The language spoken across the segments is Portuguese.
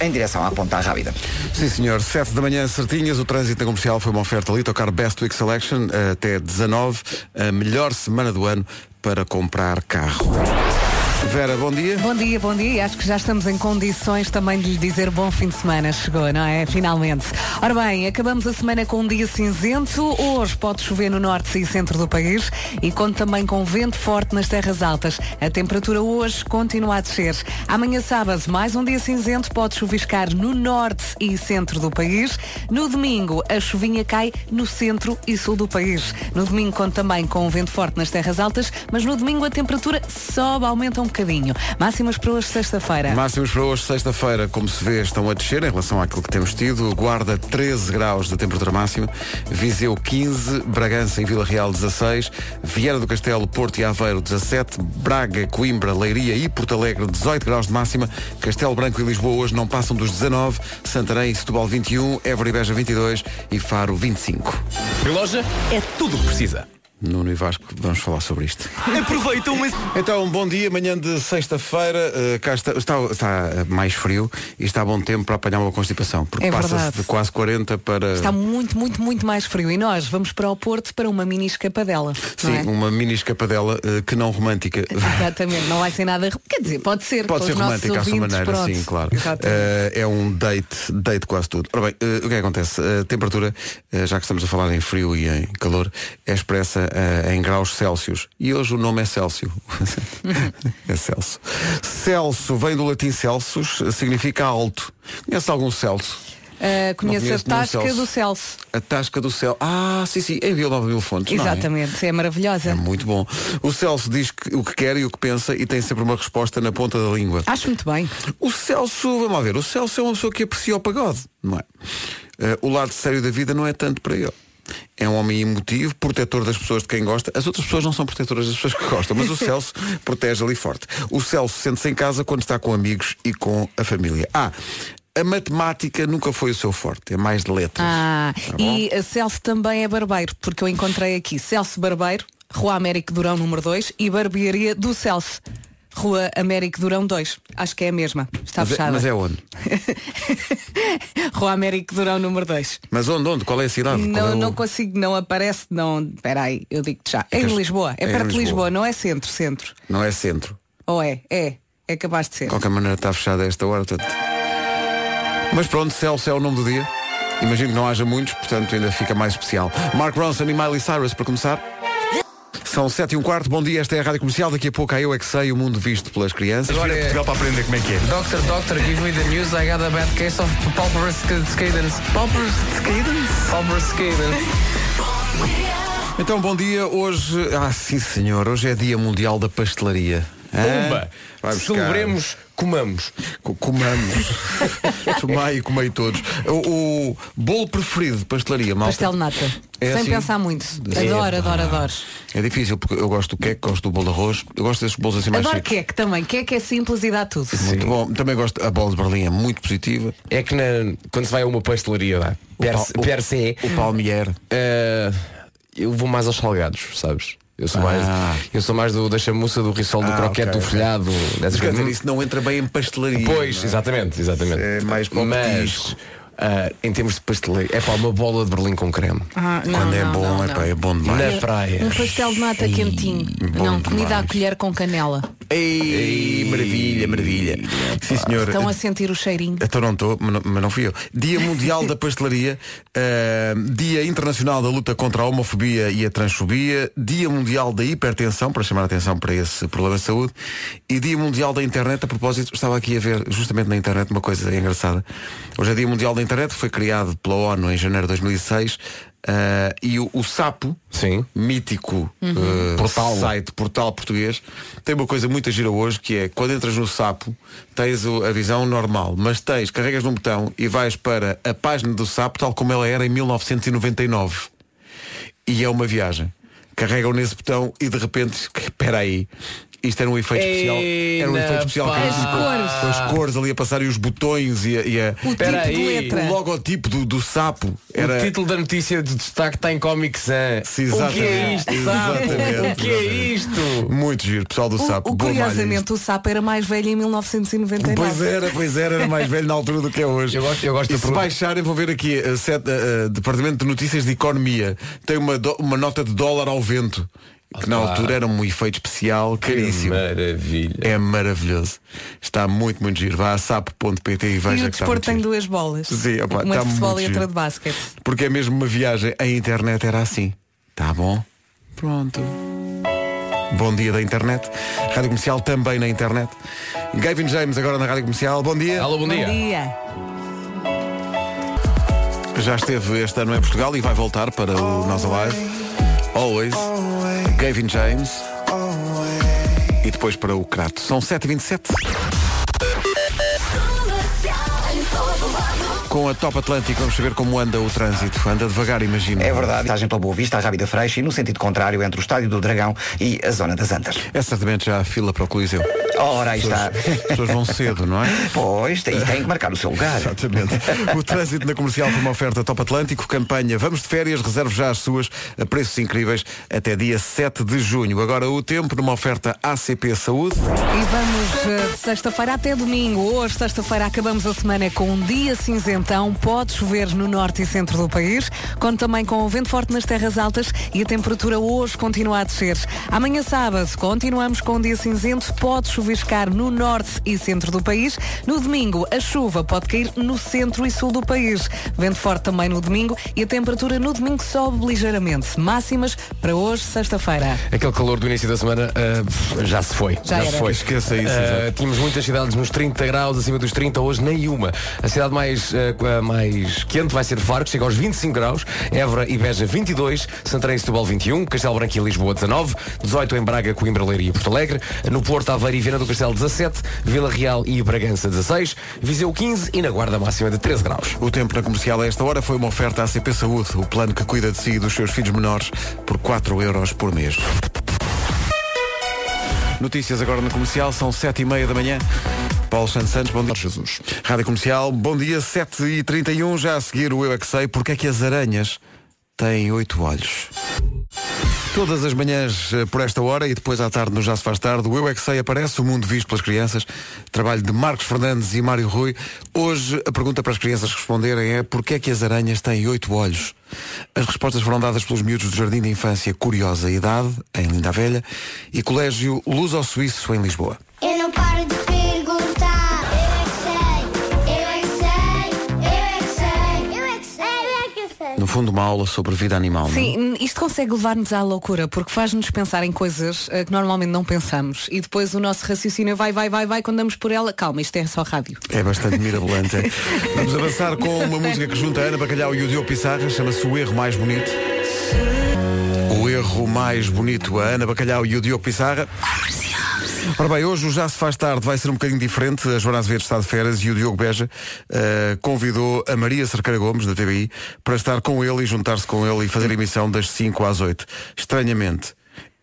em direção à Ponta Rábida. Sim, senhor. 7 da manhã, certinhas. O trânsito comercial foi uma oferta ali. Tocar Best Week Selection até 19, a melhor semana do ano para comprar carro. Vera, bom dia. Bom dia, bom dia. Acho que já estamos em condições também de lhe dizer bom fim de semana. Chegou, não é? Finalmente. Ora bem, acabamos a semana com um dia cinzento. Hoje pode chover no norte e centro do país e conta também com vento forte nas terras altas. A temperatura hoje continua a descer. Amanhã sábado, mais um dia cinzento, pode chuviscar no norte e centro do país. No domingo, a chuvinha cai no centro e sul do país. No domingo conta também com vento forte nas terras altas, mas no domingo a temperatura sobe, aumenta um bocadinho. Máximas para hoje, sexta-feira. Máximos para hoje, sexta-feira, como se vê, estão a descer em relação àquilo que temos tido. Guarda 13 graus de temperatura máxima, Viseu 15, Bragança em Vila Real 16, Vieira do Castelo, Porto e Aveiro 17, Braga, Coimbra, Leiria e Porto Alegre 18 graus de máxima, Castelo Branco e Lisboa hoje não passam dos 19, Santarém e Setúbal 21, Évora e Beja 22 e Faro 25. Loja é tudo o que precisa. Nuno e Vasco, vamos falar sobre isto. Aproveita uma... Então, bom dia, manhã de sexta-feira, uh, cá está, está, está, mais frio e está bom tempo para apanhar uma constipação, porque É passa-se verdade. de quase 40 para. Está muito, muito, muito mais frio. E nós vamos para o Porto para uma mini escapadela. Sim, não é? uma mini escapadela uh, que não romântica. Exatamente, não vai ser nada. Quer dizer, pode ser. Pode ser romântica à sua maneira, pronto. sim, claro. Uh, é um date, date quase tudo. Ora bem, uh, o que é que acontece? A temperatura, uh, já que estamos a falar em frio e em calor, é expressa uh, em graus Celsius. E hoje o nome é Célcio. é Celso. Celso vem do latim Celsus, significa alto. Conhece algum Celso? Uh, conheço a Tasca Celso. do Celso. A Tasca do Céu. Ah, sim, sim, em Vila Nova Mil Fontes. é? Exatamente, é maravilhosa. É muito bom. O Celso diz que, o que quer e o que pensa e tem sempre uma resposta na ponta da língua. Acho muito bem. O Celso, vamos lá ver, o Celso é uma pessoa que aprecia o pagode, não é? Eh, o lado sério da vida não é tanto para ele. É um homem emotivo, protetor das pessoas de quem gosta. As outras pessoas não são protetoras das pessoas que gostam, mas o Celso protege ali forte. O Celso sente-se em casa quando está com amigos e com a família. Ah, a matemática nunca foi o seu forte, é mais de letras. Ah, Tá e a Celso também é barbeiro, porque eu encontrei aqui Celso Barbeiro, Rua Américo Durão número 2 e Barbearia do Celso. Rua Américo Durão 2. Acho que é a mesma. Está mas, é, fechada. mas é onde? Rua Américo Durão número 2. Mas onde? onde? Qual é a cidade? Qual é Não, o- não consigo, não aparece, não. Espera aí, eu digo-te já. É É em que- Lisboa, é, é perto de Lisboa. Lisboa, não é centro, centro. Não é centro. Ou é? É, é capaz de ser. De qualquer maneira está fechado a esta hora. Portanto... Mas pronto, Celso é o nome do dia. Imagino que não haja muitos, portanto ainda fica mais especial. Mark Ronson e Miley Cyrus para começar. São sete e um quarto, bom dia, esta é a Rádio Comercial, daqui a pouco a Eu É Que Sei, o mundo visto pelas crianças. Agora é- Portugal para aprender como é que é. Doctor, doctor, give me the news. I got a bad case of pulperous cadence. Pulperous cadence? Pulperous cadence. Então, bom dia, hoje, ah sim senhor, hoje é dia mundial da pastelaria. Pumba! Buscar. Celebremos, comamos. Co- Comamos. Tomai e comei todos. O, o bolo preferido de pastelaria, malta. Pastel de nata. É Sem assim? pensar muito. É. Adoro, adoro, adoro. É difícil porque eu gosto do queque, gosto do bolo de arroz, eu gosto desses bolos assim mais Adoro secos. queque também. Queque é simples e dá tudo. Muito bom. Também gosto, a bola de Berlim é muito positiva. É que na- quando se vai a uma pastelaria lá, per, pal- o- per se, O palmier. eh, eu vou mais aos salgados, sabes? Eu sou mais, Ah. eu sou mais do da chamuça, do risol, do Ah, croquete, ok, do folhado, dessas Quer dizer, coisas. isso não entra bem em pastelaria. Pois, é? exatamente, exatamente. É mais para Mas ah, em termos de pastelaria, é para uma bola de Berlim com creme. Ah, não, Quando é não, bom, não, é, não. pá, é bom demais. Na praia. Um pastel de nata quentinho. bom não, comida à demais. colher com canela. Ei, maravilha, maravilha. Sim, senhor. Estão a sentir o cheirinho. Então não estou, mas, não- fui eu. Dia Mundial da Pastelaria, eh, Dia Internacional da Luta contra a Homofobia e a Transfobia, Dia Mundial da Hipertensão, para chamar a atenção para esse problema de saúde, e Dia Mundial da Internet. A propósito, estava aqui a ver justamente na internet uma coisa engraçada. Hoje é Dia Mundial da Internet, foi criado pela ONU em janeiro de 2006. Eh, e o, o Sapo, Sim. mítico eh, Portal. site, portal português, tem uma coisa muito gira hoje que é quando entras no sapo, tens o- a visão normal, mas tens, carregas num botão e vais para a página do sapo tal como ela era em 1999. E é uma viagem. Carregam nesse botão e de repente, espera aí, Isto era um efeito especial. Era um efeito especial. pá. que As cores. Com as cores ali a passar e os botões e a, e a- O tipo de aí. letra. o logotipo do, do sapo. Era... O título da notícia de destaque está em Comic Sans. Sim, o que é exatamente. isto? Exatamente, O que é isto? Muito giro, pessoal do O- sapo. o, curiosamente, o sapo era mais velho em 1999. Pois era, pois era, era mais velho na altura do que é hoje. Eu gosto- eu gosto e se pergunta- baixarem, vou ver aqui, set- uh, Departamento de Notícias de Economia, tem uma, do- uma nota de dólar ao vento, que na altura era um efeito especial caríssimo. Maravilha. É maravilhoso. Está muito, muito giro. Vá a sapo.pt e veja E o que desporto tem giro. duas bolas. Sim, opa, uma de futebol muito e outra de basquete. Porque é mesmo uma viagem. A internet era assim. Tá bom? Pronto. Bom dia da internet. Rádio Comercial também na internet. Gavin James agora na Rádio Comercial. Bom dia. Alô, bom, Bom dia. dia. Já esteve este ano em Portugal e vai voltar para o Nós Alive. Always. Gavin James. E depois para o Crato. São 7h27. Com a Top Atlântico vamos saber como anda o trânsito. Anda devagar, imagino. É verdade, passagem pela Boa Vista, a Rábida Freixo e no sentido contrário entre o Estádio do Dragão e a Zona das Antas. É certamente já a fila para o Coliseu. Ora, aí está. As pessoas vão cedo, não é? Pois, e tem que marcar o seu lugar. Exatamente. O trânsito na comercial foi uma oferta Top Atlântico, campanha Vamos de Férias, reserve já as suas a preços incríveis até dia 7 de junho. Agora o tempo numa oferta ACP Saúde. E vamos eh, de sexta-feira até domingo. Hoje, sexta-feira, acabamos a semana com um dia cinzentão. Pode chover no norte e centro do país, conto também com o vento forte nas terras altas e a temperatura hoje continua a descer. Amanhã, sábado, continuamos com um dia cinzento. Pode chuviscar no norte e centro do país. No domingo, a chuva pode cair no centro e sul do país. Vento forte também no domingo e a temperatura no domingo sobe ligeiramente. Máximas para hoje, sexta-feira. Aquele calor do início da semana ah, já se foi. Já se era. foi. Esqueça isso, exato. tínhamos muitas cidades nos 30 graus, acima dos 30, hoje nenhuma. A cidade mais, ah, mais quente vai ser Faro, que chega aos 25 graus, Évora e Beja 22, Santarém e Setúbal 21, Castelo Branco e Lisboa 19, 18 em Braga, Coimbra, Leiria e Porto Alegre, no Porto, Aveiro e Viana do Castelo 17, Vila Real e Bragança 16, Viseu 15 e na Guarda máxima de 13 graus. O tempo na comercial a esta hora foi uma oferta ACP Saúde, o plano que cuida de si e dos seus filhos menores por 4 euros por mês. Notícias agora na comercial, são 7 e meia da manhã. Paulo Santos Santos, bom dia. Jesus. Rádio Comercial, bom dia, 7 e 31 já a seguir o Eu é que sei, porque é que as aranhas têm oito olhos. Todas as manhãs eh, por esta hora e depois à tarde no Já se faz tarde, o Eu é que sei aparece, o mundo visto pelas crianças, trabalho de Marcos Fernandes e Mário Rui. Hoje a pergunta para as crianças responderem é porquê é que as aranhas têm oito olhos? As respostas foram dadas pelos miúdos do Jardim de Infância Curiosa Idade, em Linda Velha, e Colégio Luz ao Suíço, em Lisboa. Eu não paro No fundo, uma aula sobre vida animal. não é? Sim, isto consegue levar-nos à loucura, porque faz-nos pensar em coisas eh, que normalmente não pensamos. E depois o nosso raciocínio vai, vai, vai, vai, quando damos por ela. Calma, isto é só rádio. É bastante mirabolante. é. Vamos avançar com uma música que junta a Ana Bacalhau e o Diogo Pissarra, chama-se O Erro Mais Bonito. O erro mais bonito, a Ana Bacalhau e o Diogo Pissarra. Ora bem, hoje o Já se faz tarde vai ser um bocadinho diferente. A Joana Azevedo está de férias e o Diogo Beja eh, convidou a Maria Cerqueira Gomes, da TVI, para estar com ele e juntar-se com ele e fazer emissão das 5 às 8. Estranhamente.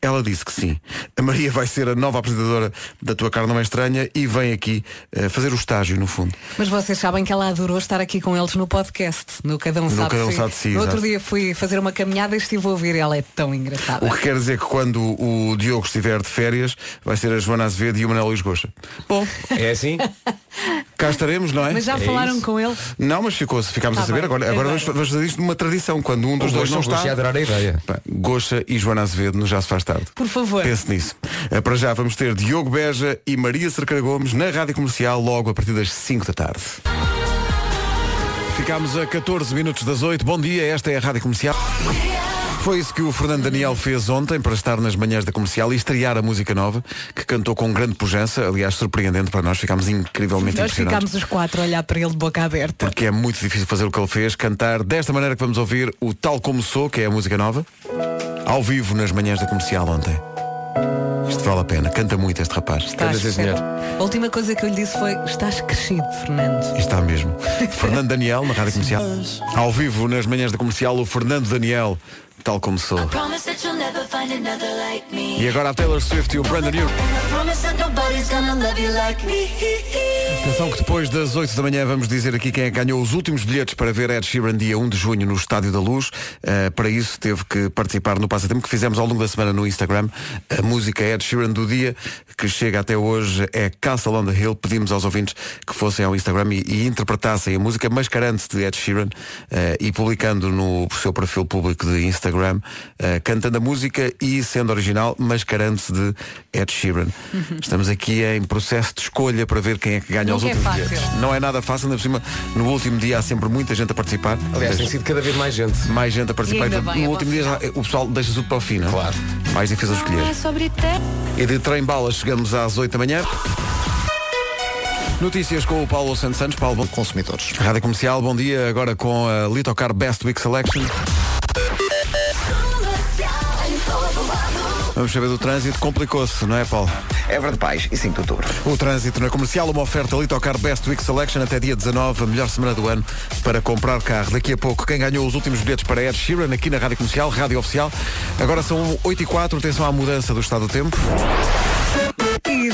Ela disse que sim. A Maria vai ser a nova apresentadora da Tua Cara Não é Estranha e vem aqui eh, fazer o estágio, no fundo. Mas vocês sabem que ela adorou estar aqui com eles no podcast, no Cada Um No Sabe Cada Um Si. Sabe de Si, No outro exato. dia fui fazer uma caminhada e estive a ouvir e ela é tão engraçada. O que quer dizer que quando o Diogo estiver de férias, vai ser a Joana Azevedo e o Manuel Luís Gosta. Bom, É assim? cá estaremos, não é? Mas já É falaram isso. com ele? Não, mas ficou, ficámos Tá a saber. bem, Agora, agora agora. vamos, vamos fazer isto numa tradição. Quando um dos Os dois não está. a adorar a ideia. Goxa e Joana Azevedo no Já se faz tarde. Por favor. Pense nisso. Eh, Para já vamos ter Diogo Beja e Maria Cerqueira Gomes na Rádio Comercial logo a partir das 5 da tarde. Ficámos a 14 minutos das 8. Bom dia, esta é a Rádio Comercial. Foi isso que o Fernando Daniel fez ontem para estar nas manhãs da comercial e estrear a música nova, que cantou com grande pujança, aliás, surpreendente para nós, ficámos incrivelmente Nós impressionados. ficámos os quatro a olhar para ele de boca aberta. Porque é muito difícil fazer o que ele fez, cantar desta maneira que vamos ouvir o Tal Como Sou, que é a música nova, ao vivo nas manhãs da comercial ontem. Isto vale a pena, canta muito este rapaz. Estás, sim, senhor. A última coisa que eu lhe disse foi: estás crescido, Fernando. Está mesmo. Fernando Daniel, na Rádio Comercial. Ao vivo, nas manhãs da comercial, o Fernando Daniel, tal como sou. E agora a Taylor Swift e o Brandon New. Atenção que depois das 8 da manhã vamos dizer aqui quem é que ganhou os últimos bilhetes para ver Ed Sheeran dia 1 de junho no Estádio da Luz. Uh, para isso teve que participar no passatempo que fizemos ao longo da semana no Instagram. A música Ed Sheeran do dia, que chega até hoje, é Castle on the Hill. Pedimos aos ouvintes que fossem ao Instagram e, e interpretassem a música mascarando-se de Ed Sheeran uh, e publicando no seu perfil público de Instagram, uh, cantando a música e sendo original, mascarando-se de Ed Sheeran. Estamos aqui em processo de escolha para ver quem é que ganha os Nunca é últimos bilhetes. Não é nada fácil, ainda por cima, no último dia há sempre muita gente a participar. Aliás, tem sido cada vez mais gente. mais gente a participar. Ainda Então, bem, no é último dia já- o pessoal deixa tudo para o fim, não é? Claro. Mais difícil de escolher. E de trem bala chegamos às 8 da manhã. Notícias com o Paulo Santos Santos. Paulo, bom... Consumidores. Rádio Comercial, bom dia. Agora com a Litocar Best Week Selection. Vamos saber do trânsito. Complicou-se, não é, Paulo? Évora de Pais e 5 de outubro. O trânsito na comercial, uma oferta Litocar Best Week Selection até dia 19, a melhor semana do ano para comprar carro. Daqui a pouco, quem ganhou os últimos bilhetes para Ed Sheeran aqui na Rádio Comercial, Rádio Oficial. Agora são 8 e 4, atenção à mudança do estado do tempo.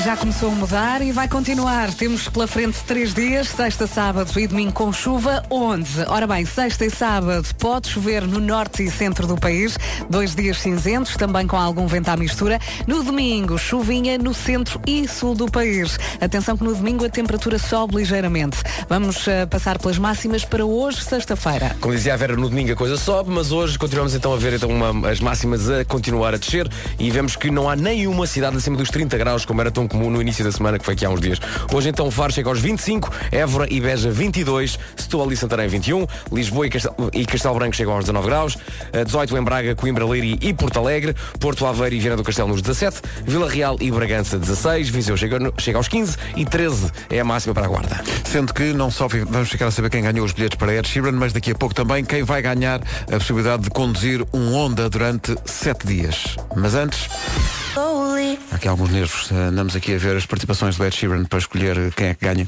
Já começou a mudar e vai continuar. Temos pela frente três dias, sexta, sábado e domingo com chuva. Onde? Ora bem, sexta e sábado pode chover no norte e centro do país. Dois dias cinzentos, também com algum vento à mistura. No domingo, chuvinha no centro e sul do país. Atenção que no domingo a temperatura sobe ligeiramente. Vamos eh, passar pelas máximas para hoje, sexta-feira. Como dizia a Vera, no domingo a coisa sobe, mas hoje continuamos então a ver então, uma- as máximas a continuar a descer e vemos que não há nenhuma cidade acima dos 30 graus, como era tão comum no início da semana, que foi aqui há uns dias. Hoje então Faro chega aos 25, Évora e Beja 22, Setúbal e Santarém 21, Lisboa e Castelo, e Castelo Branco chegam aos 19 graus, eh, 18 em Braga, Coimbra, Leiria e Porto Alegre, Porto Aveiro e Viana do Castelo nos 17, Vila Real e Bragança 16, Viseu chega, no- chega aos 15 e 13 é a máxima para a Guarda. Sendo que não só vamos ficar a saber quem ganhou os bilhetes para Ed Sheeran, mas daqui a pouco também quem vai ganhar a possibilidade de conduzir um Honda durante 7 dias. Mas antes. Há aqui alguns nervos. Eh, Andamos aqui a ver as participações do Ed Sheeran para escolher quem é que ganha.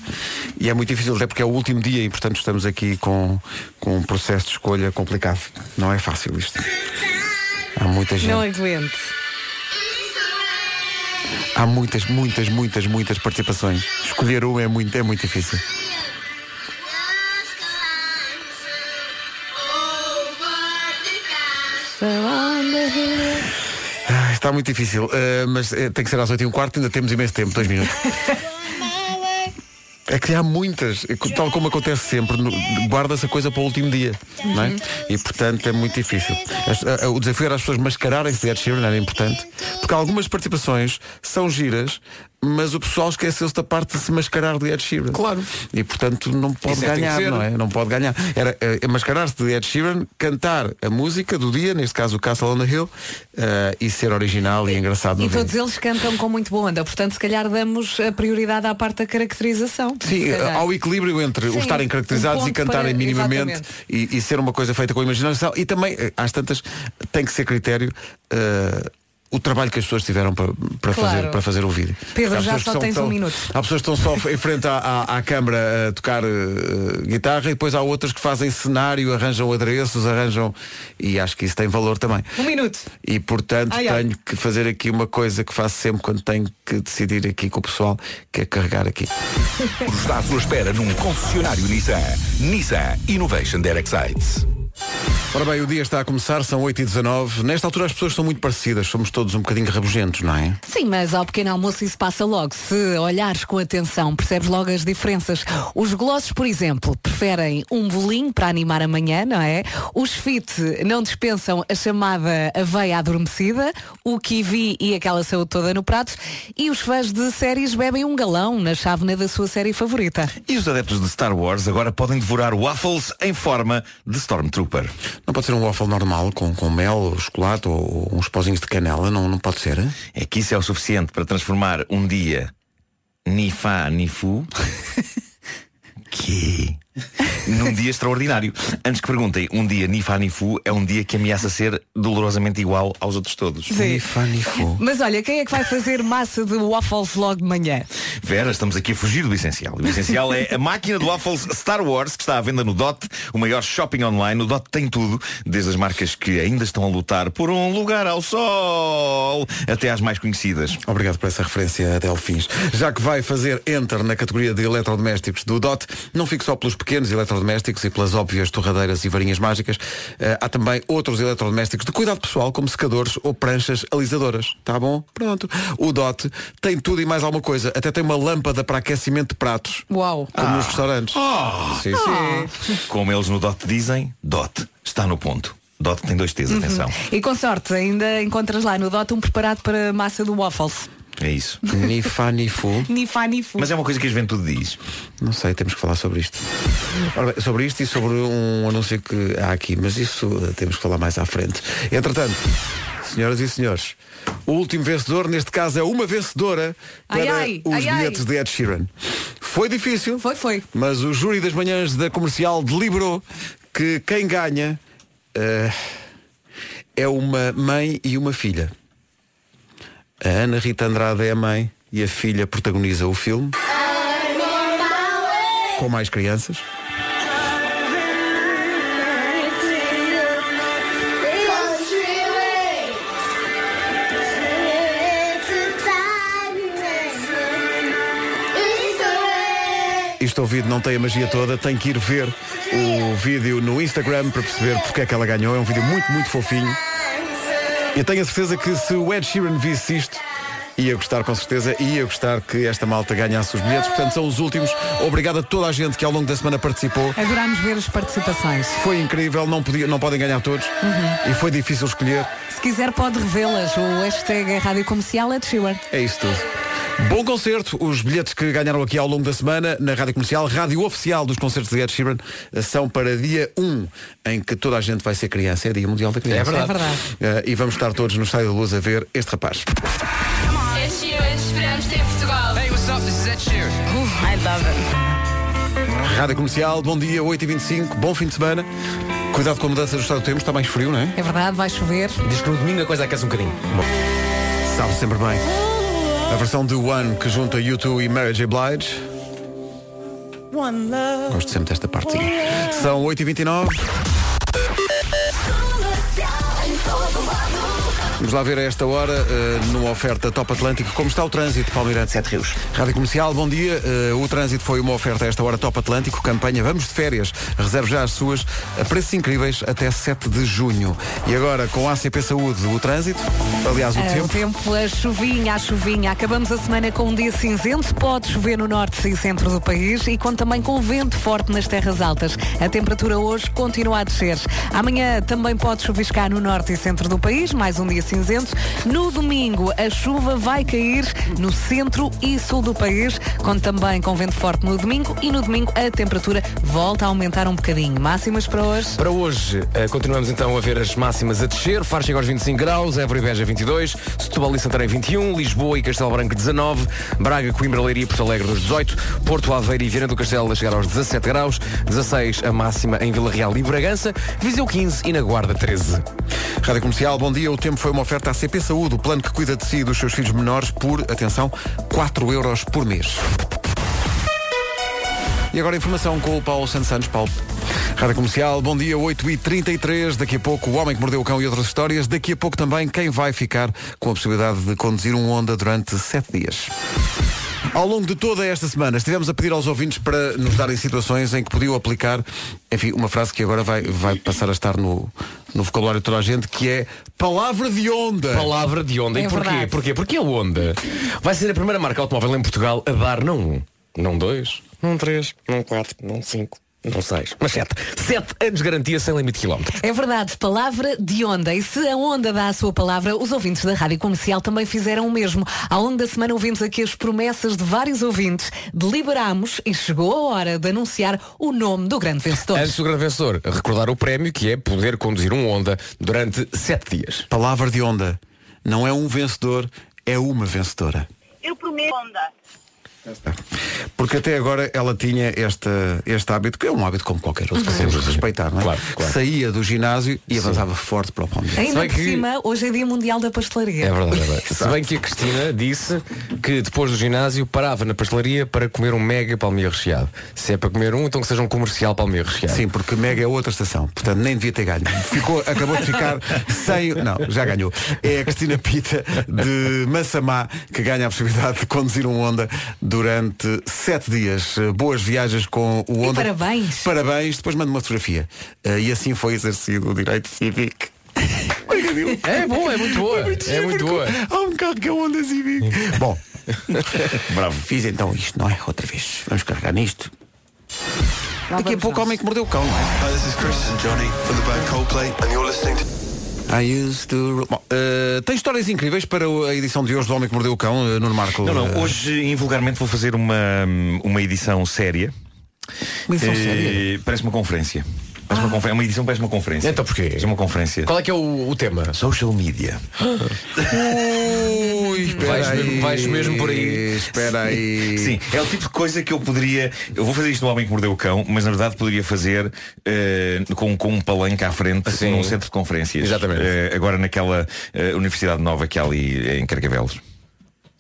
E é muito difícil, até porque é o último dia e, portanto, estamos aqui com, com um processo de escolha complicado. Não é fácil isto. Há muita gente. Não aguento. Há muitas, muitas, muitas, muitas participações. Escolher uma é muito, é muito difícil. Está muito difícil, Ah, mas eh, tem que ser às 8 e um quarto, ainda temos imenso tempo, dois minutos. É que há muitas, tal como acontece sempre, guarda-se a coisa para o último dia, não é? E portanto é muito difícil. O desafio era as pessoas mascararem-se de Ed Sheeran, era importante, porque algumas participações são giras, mas o pessoal esqueceu-se da parte de se mascarar de Ed Sheeran. Claro. E portanto não pode Isso é tem que ganhar, não é? Não pode ganhar. Era eh, mascarar-se de Ed Sheeran, cantar a música do dia, neste caso o Castle on the Hill, eh, e ser original e engraçado no E todos eles cantam com muito boa onda, portanto, se calhar damos a prioridade à parte da caracterização. Sim, ao equilíbrio entre Sim, o estarem caracterizados um e cantarem para- minimamente e, e ser uma coisa feita com imaginação. E também, eh, às tantas, tem que ser critério eh, o trabalho que as pessoas tiveram para, para, Claro. fazer, para fazer o vídeo. Pedro, já pessoas que só tens um minuto. Há pessoas que estão só em frente à, à, à câmara a tocar eh, guitarra e depois há outras que fazem cenário, arranjam adereços, arranjam. E acho que isso tem valor também. Um minuto. E portanto Ai, ai. tenho que fazer aqui uma coisa que faço sempre quando tenho que decidir aqui com o pessoal, que é carregar aqui. Está à sua espera num concessionário Nissan. Nissan Innovation Direct Sites. Ora bem, o dia está a começar, são 8h19. Nesta altura as pessoas são muito parecidas, somos todos um bocadinho rabugentos, não é? Sim, mas ao pequeno almoço isso passa logo. Se olhares com atenção, percebes logo as diferenças. Os glossos, por exemplo, preferem um bolinho para animar a manhã, não é? Os fit não dispensam a chamada aveia adormecida, o kiwi e aquela saúde toda no prato. E os fãs de séries bebem um galão na chávena da sua série favorita. E os adeptos de Star Wars agora podem devorar waffles em forma de Stormtrooper. Não pode ser um waffle normal, com, com mel, ou chocolate ou, ou uns pozinhos de canela, não, não pode ser? hein? É que isso é o suficiente para transformar um dia ni fa ni fu que num dia extraordinário. Antes que perguntem, um dia Nifa Nifu é um dia que ameaça ser dolorosamente igual aos outros todos. Sim. Nifa, nifu. Mas olha, quem é que vai fazer massa de waffles logo de manhã? Vera, estamos aqui a fugir do essencial. O essencial é a máquina de waffles Star Wars que está à venda no DOT, o maior shopping online. O DOT tem tudo, desde as marcas que ainda estão a lutar por um lugar ao sol, até às mais conhecidas. Obrigado por essa referência a Delfins. Já que vai fazer Enter na categoria de eletrodomésticos do DOT, não fique só pelos pequenos eletrodomésticos e pelas óbvias torradeiras e varinhas mágicas. Eh, há também outros eletrodomésticos de cuidado pessoal, como secadores ou pranchas alisadoras. Tá bom? Pronto. O DOT tem tudo e mais alguma coisa. Até tem uma lâmpada para aquecimento de pratos. Uau! Como nos restaurantes. Sim, sim. Como eles no DOT dizem, DOT está no ponto. DOT tem dois T's, atenção. E com sorte, ainda encontras lá no Dot um preparado para massa do waffles. É isso. Nifa, nifu. Nifa, nifu. Mas é uma coisa que a juventude diz. Não sei, temos que falar sobre isto. Ora bem, sobre isto e sobre um anúncio que há aqui, mas isso eh, temos que falar mais à frente. Entretanto, senhoras e senhores, o último vencedor, neste caso, é uma vencedora para Ai, ai, os ai, ai. bilhetes de Ed Sheeran. Foi difícil, Foi, foi. mas o júri das manhãs da comercial deliberou que quem ganha eh, é uma mãe e uma filha. A Ana Rita Andrade é a mãe e a filha protagoniza o filme com mais crianças. Isto ouvido não tem a magia toda, tem que ir ver o vídeo no Instagram para perceber porque é que ela ganhou. É um vídeo muito, muito fofinho. Eu tenho a certeza que se o Ed Sheeran visse isto, ia gostar com certeza, ia gostar que esta malta ganhasse os bilhetes. Portanto, são os últimos. Obrigado a toda a gente que ao longo da semana participou. Adorámos ver as participações. Foi incrível, não, podia, não podem ganhar todos. E foi difícil escolher. Se quiser pode revê-las. O hashtag é Rádio Comercial de Sheeran. É isso tudo. Bom concerto, os bilhetes que ganharam aqui ao longo da semana na Rádio Comercial, rádio oficial dos concertos de Ed Sheeran, são para dia 1, em que toda a gente vai ser criança, é Dia Mundial da Criança. É verdade. É verdade. Eh, e vamos estar todos no Estádio da Luz a ver este rapaz. Ed Sheeran, esperamos ter Portugal. Hey, what's up? This is Ed Sheeran. I love it. Rádio Comercial, bom dia, 8h25, bom fim de semana. Cuidado com a mudança do estado do tempo, está mais frio, não é? É verdade, vai chover. Diz que no domingo a coisa aquece um bocadinho. Sabe sempre bem. A versão do One que junta U2 e Mary J. Blige. Gosto sempre desta partezinha. São 8h29. Vamos lá ver a esta hora, eh, numa oferta Top Atlântico, como está o trânsito, Palmeirante. Sete rios. Rádio Comercial, bom dia. Eh, o trânsito foi uma oferta a esta hora Top Atlântico, campanha Vamos de Férias. Reserve já as suas a preços incríveis até 7 de junho. E agora, com a ACP Saúde, o trânsito, aliás, o Ah, tempo. O tempo, a chuvinha, a chuvinha. Acabamos a semana com um dia cinzento. Pode chover no norte e centro do país e conta também com vento forte nas terras altas. A temperatura hoje continua a descer. Amanhã também pode chuviscar no norte e centro do país, mais um dia cinzento. No domingo, a chuva vai cair no centro e sul do país, conta também com vento forte no domingo e no domingo a temperatura volta a aumentar um bocadinho. Máximas para hoje. Para hoje, eh, continuamos então a ver as máximas a descer. Faro chega aos 25 graus, Évora e Beja 22, Setúbal e Santarém 21, Lisboa e Castelo Branco 19, Braga, Coimbra, Leiria e Porto Alegre nos 18, Porto Aveiro e Viana do Castelo a chegar aos 17 graus, 16 a máxima em Vila Real e Bragança, Viseu 15 e na Guarda 13. Rádio Comercial, bom dia. O tempo foi uma oferta à CP Saúde, o plano que cuida de si e dos seus filhos menores por, atenção, 4 euros por mês. E agora a informação com o Paulo Santos Santos. Paulo. Rádio Comercial, bom dia, 8h33. Daqui a pouco o Homem que Mordeu o Cão e outras histórias. Daqui a pouco também quem vai ficar com a possibilidade de conduzir um Honda durante 7 dias. Ao longo de toda esta semana estivemos a pedir aos ouvintes para nos darem situações em que podiam aplicar, enfim, uma frase que agora vai, vai passar a estar no, no vocabulário de toda a gente, que é palavra de onda. Palavra de onda. É e porquê? verdade. Porquê? Porque a Honda vai ser a primeira marca automóvel em Portugal a dar não um, não dois, não três, não quatro, não cinco, não seis, mas sete. Sete anos de garantia sem limite de quilómetros. É verdade, palavra de onda. E se a onda dá a sua palavra, os ouvintes da Rádio Comercial também fizeram o mesmo. Ao longo da semana ouvimos aqui as promessas de vários ouvintes, deliberámos e chegou a hora de anunciar o nome do grande vencedor. Antes do grande vencedor, recordar o prémio que é poder conduzir um Honda durante sete dias. Palavra de onda. Não é um vencedor, é uma vencedora. Eu prometo onda. Porque até agora ela tinha esta, este hábito, que é um hábito como qualquer outro, que temos de respeitar, não é? Claro, claro. Saía do ginásio e avançava forte para o pão de. Ainda bem por que- cima, hoje é dia mundial da pastelaria. É verdade, é verdade. Se bem que a Cristina disse que depois do ginásio parava na pastelaria para comer um mega palmeiro recheado. Se é para comer um, então que seja um comercial palmeiro recheado. Sim, porque Mega é outra estação, portanto nem devia ter ganho. Ficou, acabou de ficar sem. Não, já ganhou. É a Cristina Pita de Massamá que ganha a possibilidade de conduzir um Honda durante sete dias. Eh, Boas viagens com o E Honda. parabéns. Parabéns, depois manda uma fotografia. Eh, E assim foi exercido o direito cívico. É bom, é muito boa. É muito boa. Há um carro que é o Honda Civic. Bom, Bravo. fiz então isto, não é? Outra vez. Vamos carregar nisto. Lá Daqui a pouco o homem que mordeu o cão, não é? Hi, to I used to... Bom, eh, tem histórias incríveis para a edição de hoje do Homem que Mordeu o Cão, uh, Nuno Marco? Não, não, Eh, hoje invulgarmente vou fazer uma, uma edição séria. Uma edição Eh, séria? Parece uma conferência. Parece uma, confer- uma edição parece uma conferência. Então porquê? É uma conferência. Qual é que é o, o tema? Social media. Ui, Vais mesmo- vais mesmo por aí. Espera aí. Sim, é o tipo de coisa que eu poderia. Eu vou fazer isto no Homem que Mordeu o Cão, mas na verdade poderia fazer eh, com, com um palanque à frente Sim. num centro de conferências. Exatamente. Eh, agora naquela eh, universidade nova que há ali em Carcavelos.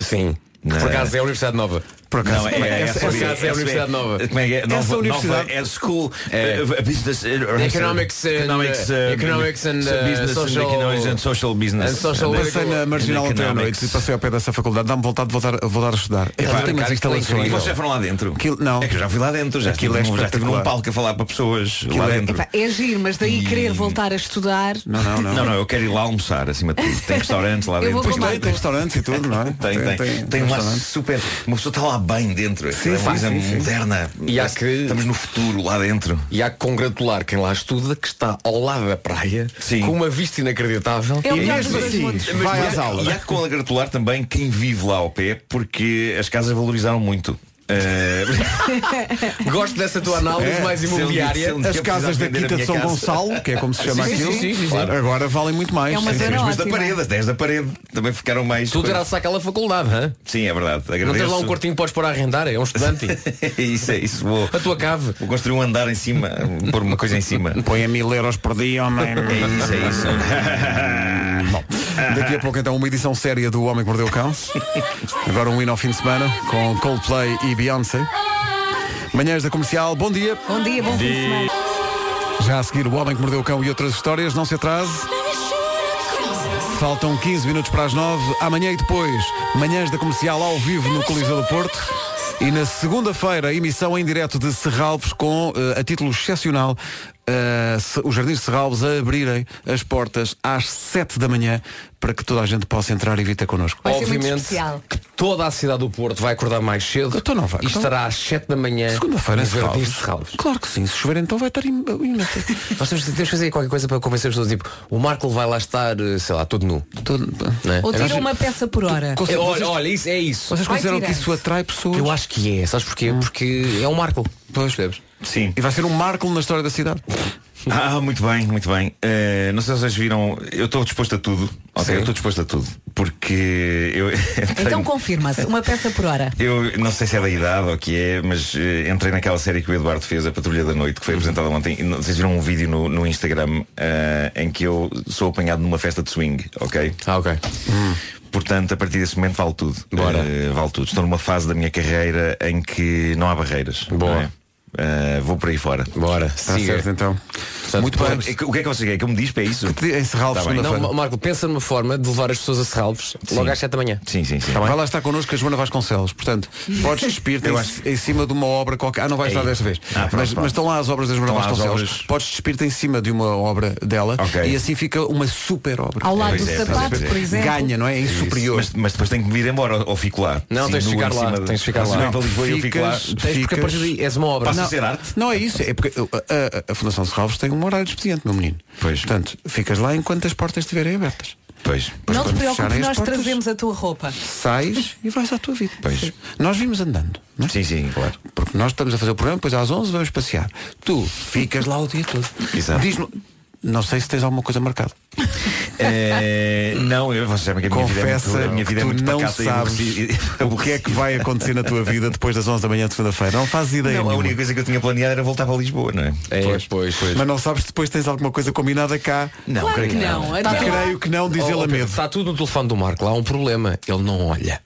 Sim. Que Na- por acaso é a Universidade Nova. Por acaso. Não, é, é, Essa- essa- por acaso é a Universidade Nova. Como é que é? Nova, universidade- nova é School É. uh, Business uh, Economics and, Economics, uh, Economics and, uh, Business social- Economics and Social Business. and social- Passei na Marginal ontem à Economics. noite e passei ao pé dessa faculdade. Dá-me vontade de voltar, voltar a estudar. Epá, Ela tem umas instalações. E vocês já foram lá dentro? Aquilo- não. É que eu já fui lá dentro, já Aquilo estive, é já estive num palco a falar para pessoas lá é- dentro. Epá, é giro, mas daí querer voltar a estudar. Não, não, não. Não, não, eu quero ir lá almoçar acima de tudo. Tem restaurantes lá dentro. Tem, tem restaurantes e tudo, não é? Tem, tem, tem, lá restaurantes. super. Uma pessoa está lá bem dentro. Sim, é uma coisa moderna. E há que- Estamos no futuro lá dentro. E há que congratular quem lá estuda, que está ao lado da praia, Sim. com uma vista inacreditável. É E mesmo assim, vai às há- aulas. E há que congratular também quem vive lá ao pé, porque as casas valorizaram muito. Eh, Gosto dessa tua análise É, mais imobiliária. As casas da Quinta de São casa. Gonçalo, que é como se chama Sim, aquilo, sim, sim, sim. agora valem muito mais. É uma Sim, sim. mas da parede, as 10 da parede também ficaram mais. Tu terás aquela faculdade, hã? Sim, é verdade. Não Agradeço. tens lá um quartinho que podes pôr a arrendar, é um estudante. isso é isso. Vou, a tua cave. vou construir um andar em cima, pôr uma coisa em cima. Põe a mil euros por dia, homem. É isso, é isso. Bom, daqui a pouco então uma edição séria do Homem que Mordeu o Cão. Agora um hino ao fim de semana com Coldplay e Beyoncé. Manhãs da Comercial, bom dia. Bom dia, bom fim de semana. Já a seguir o Homem que Mordeu o Cão e outras histórias, não se atrase. Faltam 15 minutos para as 9. Amanhã e depois, manhãs da comercial ao vivo no Coliseu do Porto. E na segunda-feira, emissão em direto de Serralves com, eh, a título excepcional, se- os Jardins de Serralves a abrirem as portas às 7 da manhã para que toda a gente possa entrar e vir ter connosco. Vai ser muito Obviamente que toda a cidade do Porto vai acordar mais cedo Então não vai, e então- estará às 7 da manhã Segunda-feira nos Jardins Serralves. de Serralves. Claro que sim, se chover então vai estar im- imenso. Nós temos, temos que fazer qualquer coisa para convencer as pessoas. Tipo, o Marco vai lá estar, eh, sei lá, todo nu. Todo- é? Ou tira uma peça por hora. É, olha, olha, isso é isso. Vocês consideram que isso atrai pessoas? Eu acho que é. Sabes porquê? Porque é um Marco. Pois. Percebes? Sim. E vai ser um marco na história da cidade. Ah, muito bem, muito bem. Eh, não sei se vocês viram, eu estou disposto a tudo. Ok, Sim. eu estou disposto a tudo. Porque eu entrei- Então confirma-se, uma peça por hora. Eu não sei se é da idade ou o que é, mas eh, entrei naquela série que o Eduardo fez, A Patrulha da Noite, que foi apresentada ontem. E não- Vocês viram um vídeo no, no Instagram eh, em que eu sou apanhado numa festa de swing, ok? Ah, ok. Portanto, a partir desse momento vale tudo. Bora. Eh, vale tudo. Estou numa fase da minha carreira em que não há barreiras. Boa. não é? Eh, vou por aí fora. Bora. Está siga. certo então. Portanto, Muito bem. É que- O que é que você quer? Que eu me diz para isso? Encerrá-lo Tá bem. Não, Marco, pensa numa forma de levar as pessoas a Serralves logo às 7 da manhã. Sim, sim, sim. Vai lá estar connosco a Joana Vasconcelos. Portanto, podes despir-te em, em cima de uma obra qualquer. Ah, não vais estar Ei. desta vez. Ah, pronto, mas, pronto. mas estão lá as obras da Joana Estão Vasconcelos. obras. Podes despir-te em cima de uma obra dela Ok. e assim fica uma super obra. Ao lado Pois do é, é, sapato, é. por exemplo. Ganha, não é? Em superior. Mas, mas depois tenho que me ir embora ou, fico lá. Não, tens de ficar em lá, tens de ficar lá. Tens porque a partir daí és uma obra. Não, a ser arte? não é isso, é porque a, Fundação Serralves tem um horário de expediente, meu menino. Pois. Portanto, ficas lá enquanto as portas estiverem abertas. Pois. Depois, Não te preocupes, nós portas, trazemos a tua roupa. Sais e vais à tua vida. Pois. Nós vimos andando. Não é? Sim, sim, claro. Porque nós estamos a fazer o programa, depois às 11 vamos passear. Tu ficas lá o dia todo. Exato. Diz-me, não sei se tens alguma coisa marcada. Eh, não, eu, que a minha Confessa vida é muito, a minha vida é muito tu não e sabes o que é que vai acontecer na tua vida depois das 11 da manhã de segunda-feira. Não fazes ideia Não, a única coisa que eu tinha planeado era voltar para Lisboa, não é? É, pois, pois. Mas não sabes se depois tens alguma coisa combinada cá. Não, Claro creio que não. Tá, Até lá- creio que não, diz Oh, ele a medo. Está tudo no telefone do Marco, lá há um problema. Ele não olha.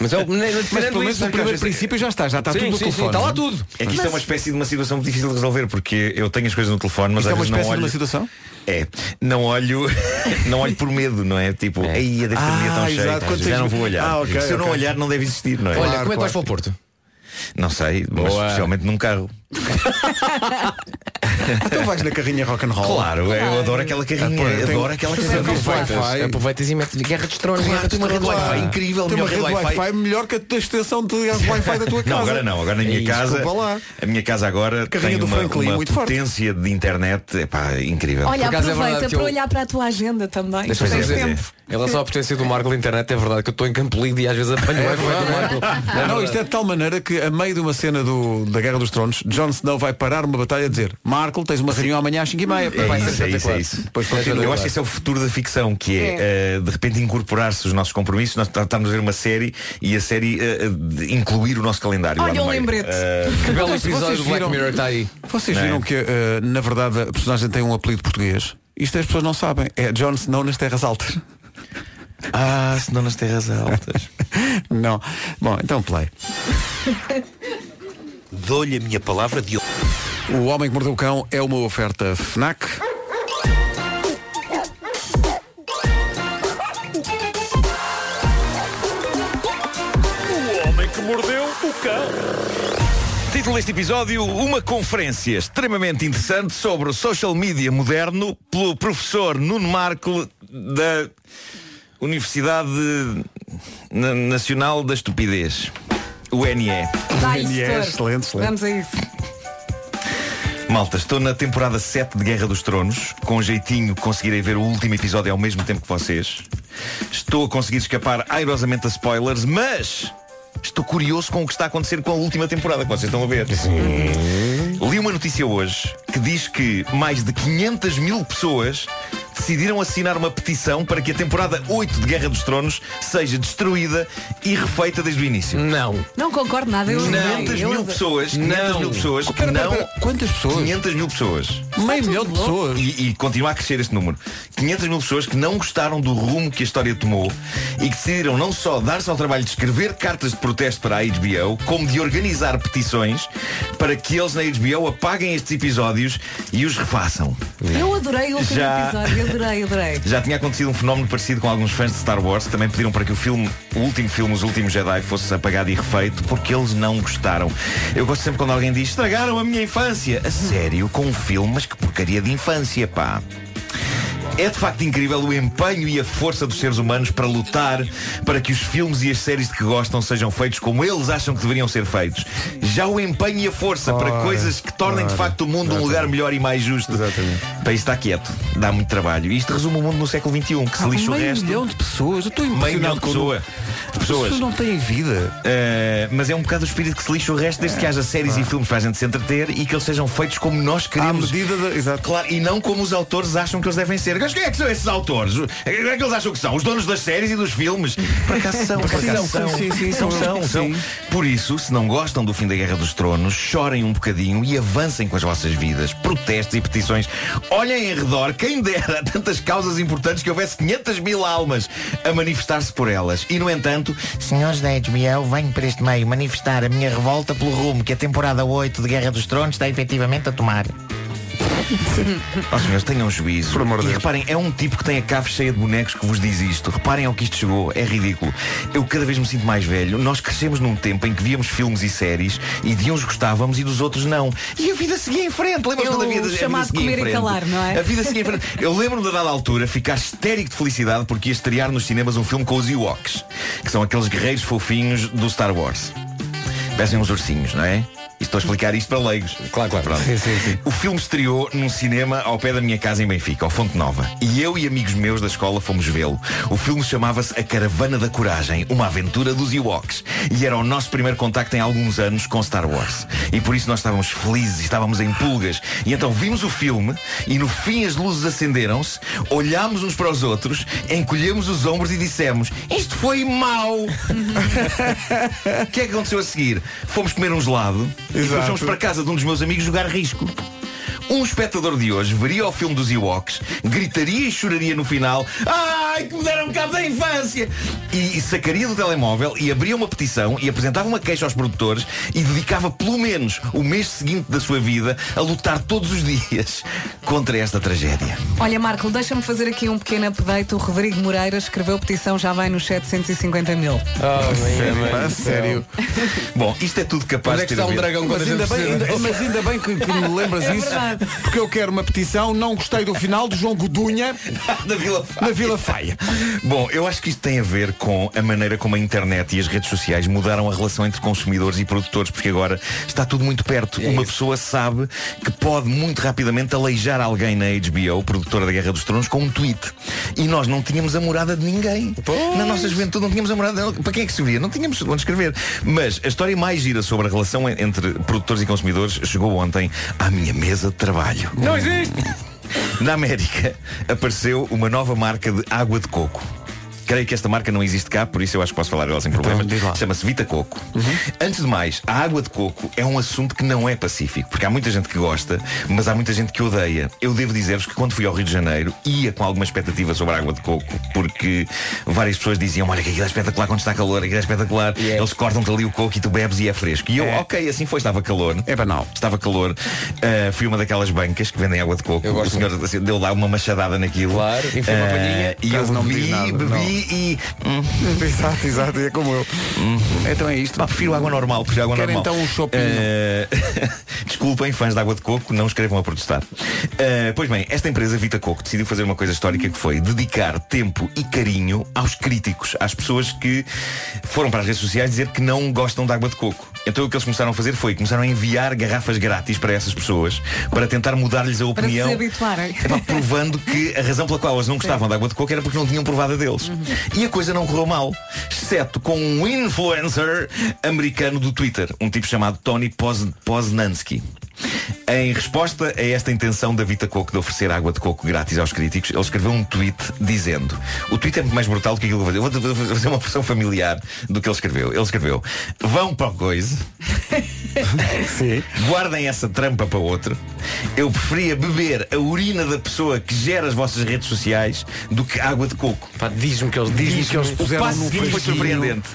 Mas é o Mas pelo menos no primeiro princípio já está, já está sim, tudo no sim, telefone. Sim, está lá tudo. É que isto é uma espécie de uma situação difícil de resolver porque eu tenho as coisas no telefone, mas Isto é às uma vezes não espécie de uma situação? É, não olho, não olho por medo, não é? Tipo, aí deve ter um dia Ah, tão cheio, exato, tá, quando já tens- não vou olhar. Ah, ok, Se eu não ok. olhar, não deve existir, não é? Olha, Claro, como é que vais para o Porto? Não sei, mas Boa. especialmente num carro. Então vais na carrinha rock and roll. Claro, eu adoro aquela carrinha, Ah, pô, tem- adoro aquela tem carrinha. Wi-Fi. Aproveitas e metes Guerra de Tronos. Claro, tem uma rede. Wi-Fi incrível, Tem uma rede Wi-Fi melhor que a extensão de Wi-Fi da tua casa. Não, agora não, agora na minha Ih, casa. A minha casa agora Carrinha tem do uma, Franklin, uma muito forte. potência de internet epá, incrível Olha, é aproveita que para eu- olhar para a tua agenda também. É, é. em relação à potência do Marco da internet, é verdade que eu estou em Campo Lido e às vezes apanho o Wi-Fi do Marco. Não, isto é de tal maneira que a meio de uma cena do, da Guerra dos Tronos, Jon Snow vai parar uma batalha a dizer Marco, tens uma reunião amanhã às 5 e meia. É Vai isso, ser é isso, é isso. Depois continua. Eu acho que esse é o futuro da ficção, que é, eh, de repente incorporar-se os nossos compromissos. Nós estamos a ver uma série e a série de incluir o nosso calendário. Olha um lembrete. Eh, Que belo Vocês episódio do Black viram- Mirror está aí. Vocês é? viram que, na verdade, a personagem tem um apelido português? Isto as pessoas não sabem. É Jon Snow nas Terras Altas. ah, se não nas terras altas. não. Bom, então play. Dou-lhe a minha palavra de O Homem que Mordeu o Cão é uma oferta FNAC. Título deste episódio, uma conferência extremamente interessante sobre o social media moderno pelo professor Nuno Marco da Universidade Na- Nacional da Estupidez, UNE. Dá É, isso, excelente, Thor. excelente. Vamos a isso. Malta, estou na temporada 7 de Guerra dos Tronos. Com jeitinho conseguirei ver o último episódio ao mesmo tempo que vocês. Estou a conseguir escapar airosamente a spoilers, mas estou curioso com o que está a acontecer com a última temporada que vocês estão a ver. Li uma notícia hoje que diz que mais de 500 mil pessoas decidiram assinar uma petição para que a temporada 8 de Guerra dos Tronos seja destruída e refeita desde o início. Não. Não concordo nada. Eu 500 eu- mil pessoas, 500 mil pessoas Pera, pera, não... pera. Quantas pessoas? 500 mil pessoas. Meio milhão de pessoas. E, e continua a crescer este número. 500 mil pessoas que não gostaram do rumo que a história tomou e que decidiram não só dar-se ao trabalho de escrever cartas de protesto para a HBO, como de organizar petições para que eles na HBO apaguem estes episódios e os refaçam. Eu adorei o último Já- episódio. Adorei, adorei. Já tinha acontecido um fenómeno parecido com alguns fãs de Star Wars que também pediram para que o filme, o último filme, Os Últimos Jedi, fosse apagado e refeito porque eles não gostaram. Eu gosto sempre quando alguém diz estragaram a minha infância. A sério, com um filme, mas que porcaria de infância, pá. É de facto incrível o empenho e a força dos seres humanos para lutar para que os filmes e as séries de que gostam sejam feitos como eles acham que deveriam ser feitos. Já o empenho e a força para Ora, coisas que tornem de ora, facto o mundo um lugar melhor e mais justo. Exatamente. Para isso está quieto. Dá muito trabalho. Isto resume o mundo no século XXI, que se lixa o meio resto. milhão de pessoas. Eu estou Meio milhão de pessoa- de As pessoas. pessoas não têm vida. Uh, mas é um bocado o espírito que se lixa o resto, desde que haja séries e filmes para a gente se entreter e que eles sejam feitos como nós À queremos. medida da. Exato. Claro, e não como os autores acham que eles devem ser. Mas quem é que são esses autores? Quem é que eles acham que são? Os donos das séries e dos filmes? Por acaso são, por acaso são, são. sim, sim, são, são, são, são. sim. Por isso, se não gostam do fim da Guerra dos Tronos, chorem um bocadinho e avancem com as vossas vidas. Protestos e petições. Olhem em redor, quem dera tantas causas importantes que houvesse 500 mil almas a manifestar-se por elas. E, no entanto, senhores da HBO, venho para este meio manifestar a minha revolta pelo rumo que a temporada 8 de Guerra dos Tronos está efetivamente a tomar. Ó senhores, tenham juízo. Por amor de e Deus. reparem, é um tipo que tem a cave cheia de bonecos que vos diz isto. Reparem ao que isto chegou, é ridículo. Eu cada vez me sinto mais velho. Nós crescemos num tempo em que víamos filmes e séries e de uns gostávamos e dos outros não. E a vida seguia em frente. Lembram-se Eu quando a vida, a vida chamado seguia em comer e frente? calar, não é? A vida seguia em frente. Eu lembro-me de a dada altura ficar histérico de felicidade porque ia estrear nos cinemas um filme com os Ewoks, que são aqueles guerreiros fofinhos do Star Wars. Parecem uns ursinhos, não é? E estou a explicar isto para leigos. Claro, claro. Pronto. Sim, sim, sim. O filme estreou num cinema ao pé da minha casa em Benfica, ao Fonte Nova. E eu e amigos meus da escola fomos vê-lo. O filme chamava-se A Caravana da Coragem, uma aventura dos Ewoks. E era o nosso primeiro contacto em alguns anos com Star Wars. E por isso nós estávamos felizes, estávamos em pulgas. E então vimos o filme e no fim as luzes acenderam-se, olhámos uns para os outros, encolhemos os ombros e dissemos isto foi mau. O que é que aconteceu a seguir? Fomos comer um gelado e depois Exato. fomos para casa de um dos meus amigos jogar risco. Um espectador de hoje veria o filme dos Ewoks, gritaria e choraria no final Ai, que me deram cabo da infância! E, e sacaria do telemóvel e abria uma petição e apresentava uma queixa aos produtores e dedicava pelo menos o mês seguinte da sua vida a lutar todos os dias contra esta tragédia. Olha, Marco, deixa-me fazer aqui um pequeno update. O Rodrigo Moreira escreveu petição, já vai nos 750 mil. A sério. Bom, isto é tudo capaz é de ter um dragão Mas ainda, bem, ainda- mas ainda bem que, que me lembras É isso, porque eu quero uma petição, não gostei do final de João Godunha da Vila Faia. na Vila Faia. Bom, eu acho que isto tem a ver com a maneira como a internet e as redes sociais mudaram a relação entre consumidores e produtores, porque agora está tudo muito perto. Uma pessoa sabe que pode muito rapidamente aleijar alguém na HBO, produtora da Guerra dos Tronos, com um tweet. E nós não tínhamos a morada de ninguém. Na nossa juventude não tínhamos a morada. Para quem é que se via? Não tínhamos onde escrever. Mas a história mais gira sobre a relação en- entre produtores e consumidores chegou ontem à minha mesa de trabalho. Não existe! Na América apareceu uma nova marca de água de coco. Creio que esta marca não existe cá, por isso eu acho que posso falar dela sem problemas. diz lá. Chama-se Vita Coco. Antes de mais, a água de coco é um assunto que não é pacífico, porque há muita gente que gosta, mas há muita gente que odeia. Eu devo dizer-vos que quando fui ao Rio de Janeiro ia com alguma expectativa sobre a água de coco, porque várias pessoas diziam, olha aquilo é espetacular quando está calor, aquilo é espetacular, eles cortam-te ali o coco e tu bebes e é fresco. E eu, ok, assim foi, estava calor. É banal. Estava calor. Ah, fui uma daquelas bancas que vendem água de coco. O senhor deu lá uma machadada naquilo. Claro, enfiou uma Ah, palhinha. E eu bebi, nada, bebi e. hum, Exato, exato, é como eu. Então é isto. pá, prefiro água normal, prefiro água Quero normal. então um chopinho. Ah, Desculpem, fãs de água de coco, não escrevam a protestar. Ah, pois bem, esta empresa Vita Coco decidiu fazer uma coisa histórica que foi dedicar tempo e carinho aos críticos, às pessoas que foram para as redes sociais dizer que não gostam de água de coco. Então o que eles começaram a fazer foi começaram a enviar garrafas grátis para essas pessoas para tentar mudar-lhes a Para se opinião. habituarem. Epá, provando que a razão pela qual elas não gostavam de água de coco era porque não tinham provado a deles. E a coisa não correu mal, exceto com um influencer americano do Twitter, um tipo chamado Tony Poz Poznansky. Em resposta a esta intenção da Vita Coco de oferecer água de coco grátis aos críticos, ele escreveu um tweet dizendo O tweet é muito mais brutal do que aquilo que eu vou fazer. Eu vou fazer uma versão familiar do que ele escreveu. Ele escreveu Vão para o coisa. Guardem essa trampa para outro. Eu preferia beber a urina da pessoa que gera as vossas redes sociais do que água de coco. Diz-me que eles diz que eles O puseram passo num seguinte foi surpreendente.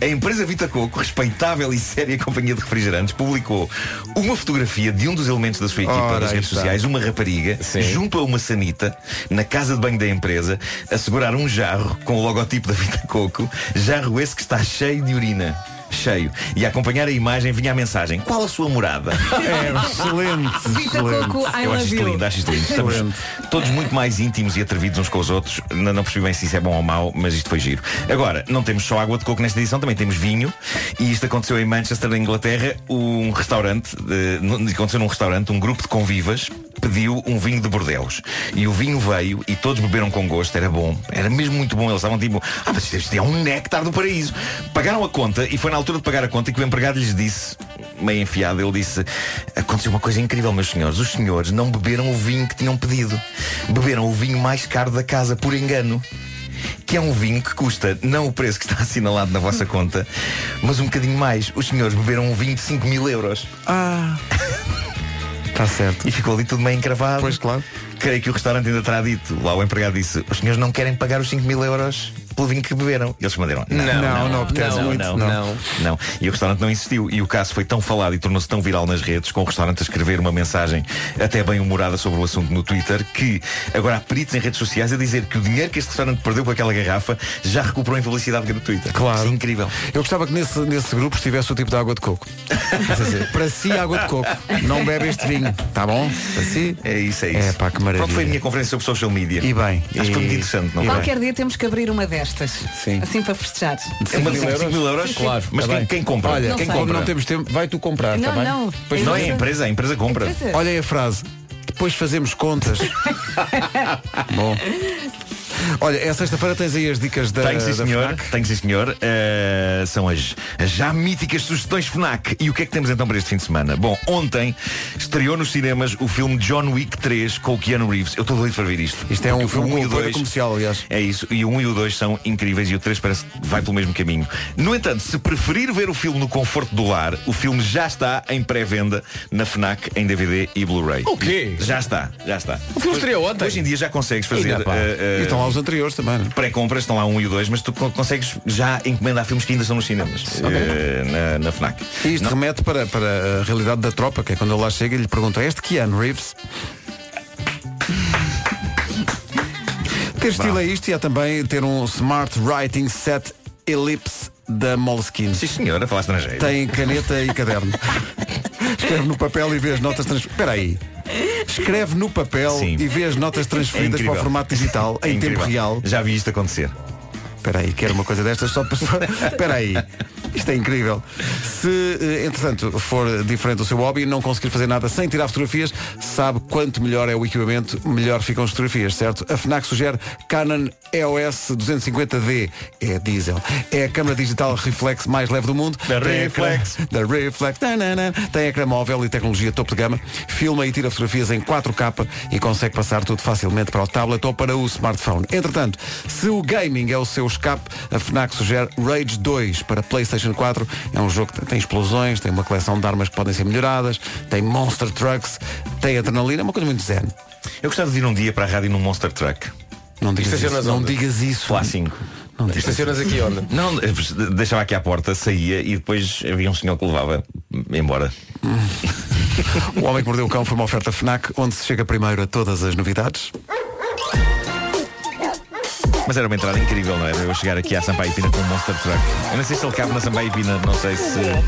A empresa Vita Coco, respeitável e séria companhia de refrigerantes, publicou uma fotografia de um dos elementos da sua equipa nas redes sociais, uma rapariga, junto a uma sanita, na casa de banho da empresa, a segurar um jarro com o logotipo da Vita Coco, jarro esse que está cheio de urina. Cheio. E a acompanhar a imagem vinha a mensagem: Qual a sua morada? É excelente. Vita excelente. Coco, I Eu acho isto lindo, acho isto lindo. Estamos todos muito mais íntimos e atrevidos uns com os outros. Não, não percebi bem se isso é bom ou mau, mas isto foi giro. Agora, não temos só água de coco nesta edição, também temos vinho. E isto aconteceu em Manchester, na Inglaterra. Um restaurante, eh, no- aconteceu num restaurante, um grupo de convivas pediu um vinho de Bordeus. E o vinho veio e todos beberam com gosto, era bom. Era mesmo muito bom. Eles estavam tipo, ah, mas isto- é um néctar do paraíso. Pagaram a conta e foi na altura de pagar a conta que o empregado lhes disse, meio enfiado, ele disse, aconteceu uma coisa incrível, meus senhores. Os senhores não beberam o vinho que tinham pedido. Beberam o vinho mais caro da casa, por engano. Que é um vinho que custa não o preço que está assinalado na vossa conta, mas um bocadinho mais. Os senhores beberam um vinho de 5 mil euros. Ah. Está certo. E ficou ali tudo meio encravado. Pois claro. Creio que o restaurante ainda terá dito. Lá o empregado disse, os senhores não querem pagar os 5 mil euros pelo vinho que beberam. Eles responderam, não, Não, não apetece não, muito, não, não. não. Não. E o restaurante não insistiu. E o caso foi tão falado e tornou-se tão viral nas redes, com o restaurante a escrever uma mensagem até bem humorada sobre o assunto no Twitter, que agora há peritos em redes sociais a dizer que o dinheiro que este restaurante perdeu com aquela garrafa já recuperou em publicidade gratuita. Claro. Isso é incrível. Eu gostava que nesse, nesse grupo estivesse o tipo de água de coco. Para si água de coco. Não bebe este vinho. Tá bom? Para si. É isso, é isso. É pá, que maravilha. Pronto, foi a minha conferência sobre social media. E bem. Acho que foi muito interessante, não e? Qualquer dia temos que abrir uma destas. Apostas. Sim. Assim para festejar. É uma de 5 mil euros? Claro. Mas Tá quem, quem compra? Olha, Não quem sei. compra? não temos tempo, vai tu comprar, Não, tá bem? não. Pois Não é a Empresa. empresa, a empresa compra. Empresa. Olhem a frase. Depois fazemos contas. Bom. Olha, é sexta-feira tens aí as dicas da, Tenho sim da senhor, FNAC. tenho sim senhor. Uh, são as, as já míticas sugestões FNAC. E o que é que temos então para este fim de semana? Bom, ontem estreou nos cinemas o filme John Wick 3 com o Keanu Reeves. Eu estou doido para ver isto. Isto é um o filme um e o dois- comercial, aliás. É isso, e o 1 e o 2 são incríveis e o 3 parece que vai pelo mesmo caminho. No entanto, se preferir ver o filme no conforto do lar, o filme já está em pré-venda na FNAC em DVD e Blu-ray. O quê? Já está, já está. O filme estreou ontem. Hoje em dia já consegues fazer Ainda, pá. eh, eh, E estão lá os anteriores também. é? pré-compras, estão lá um e o dois, mas tu co- consegues já encomendar filmes que ainda estão nos cinemas eh, na, na FNAC. E isto Não- remete para, para a realidade da tropa, que é quando ele lá chega e lhe pergunta, este Keanu Reeves? Ter estilo é isto e há também ter um Smart Writing Set Ellipse da Moleskine. Sim senhora, falar estrangeiro. Tem caneta e caderno. Escreve no papel e vê as notas transferidas. Espera aí. Escreve no papel Sim. e vê as notas É transferidas para incrível. o formato digital É em incrível. tempo real. Já vi isto acontecer. Espera aí, quero uma coisa destas só para... Espera aí. Isto é incrível. Se, eh, entretanto, for diferente do seu hobby e não conseguir fazer nada sem tirar fotografias, sabe quanto melhor é o equipamento, melhor ficam as fotografias, certo? A FNAC sugere Canon EOS 250D. É diesel. É a câmara digital reflex mais leve do mundo. Da Reflex. Da Reflex. Tanana. Tem ecrã móvel e tecnologia topo de gama. Filma e tira fotografias em 4K e consegue passar tudo facilmente para o tablet ou para o smartphone. Entretanto, se o gaming é o seu escape, a FNAC sugere Rage 2 para PlayStation 4. É um jogo que tem explosões, tem uma coleção de armas que podem ser melhoradas, tem monster trucks, tem adrenalina, é uma coisa muito zen. Eu gostava de ir um dia para a rádio num Monster Truck. Não digas Estacionas isso. Não onde? digas isso. Lá 5. Não digas Estacionas aqui onde? Não, deixava aqui à porta, saía e depois havia um senhor que levava embora. O Homem que Mordeu o Cão foi uma oferta FNAC, onde se chega primeiro a todas as novidades. Mas era uma entrada incrível, não era? Eu chegar aqui à Sampaio Pina com um Monster Truck. Eu não sei se ele cabe na Sampaio Pina, não sei se. Eu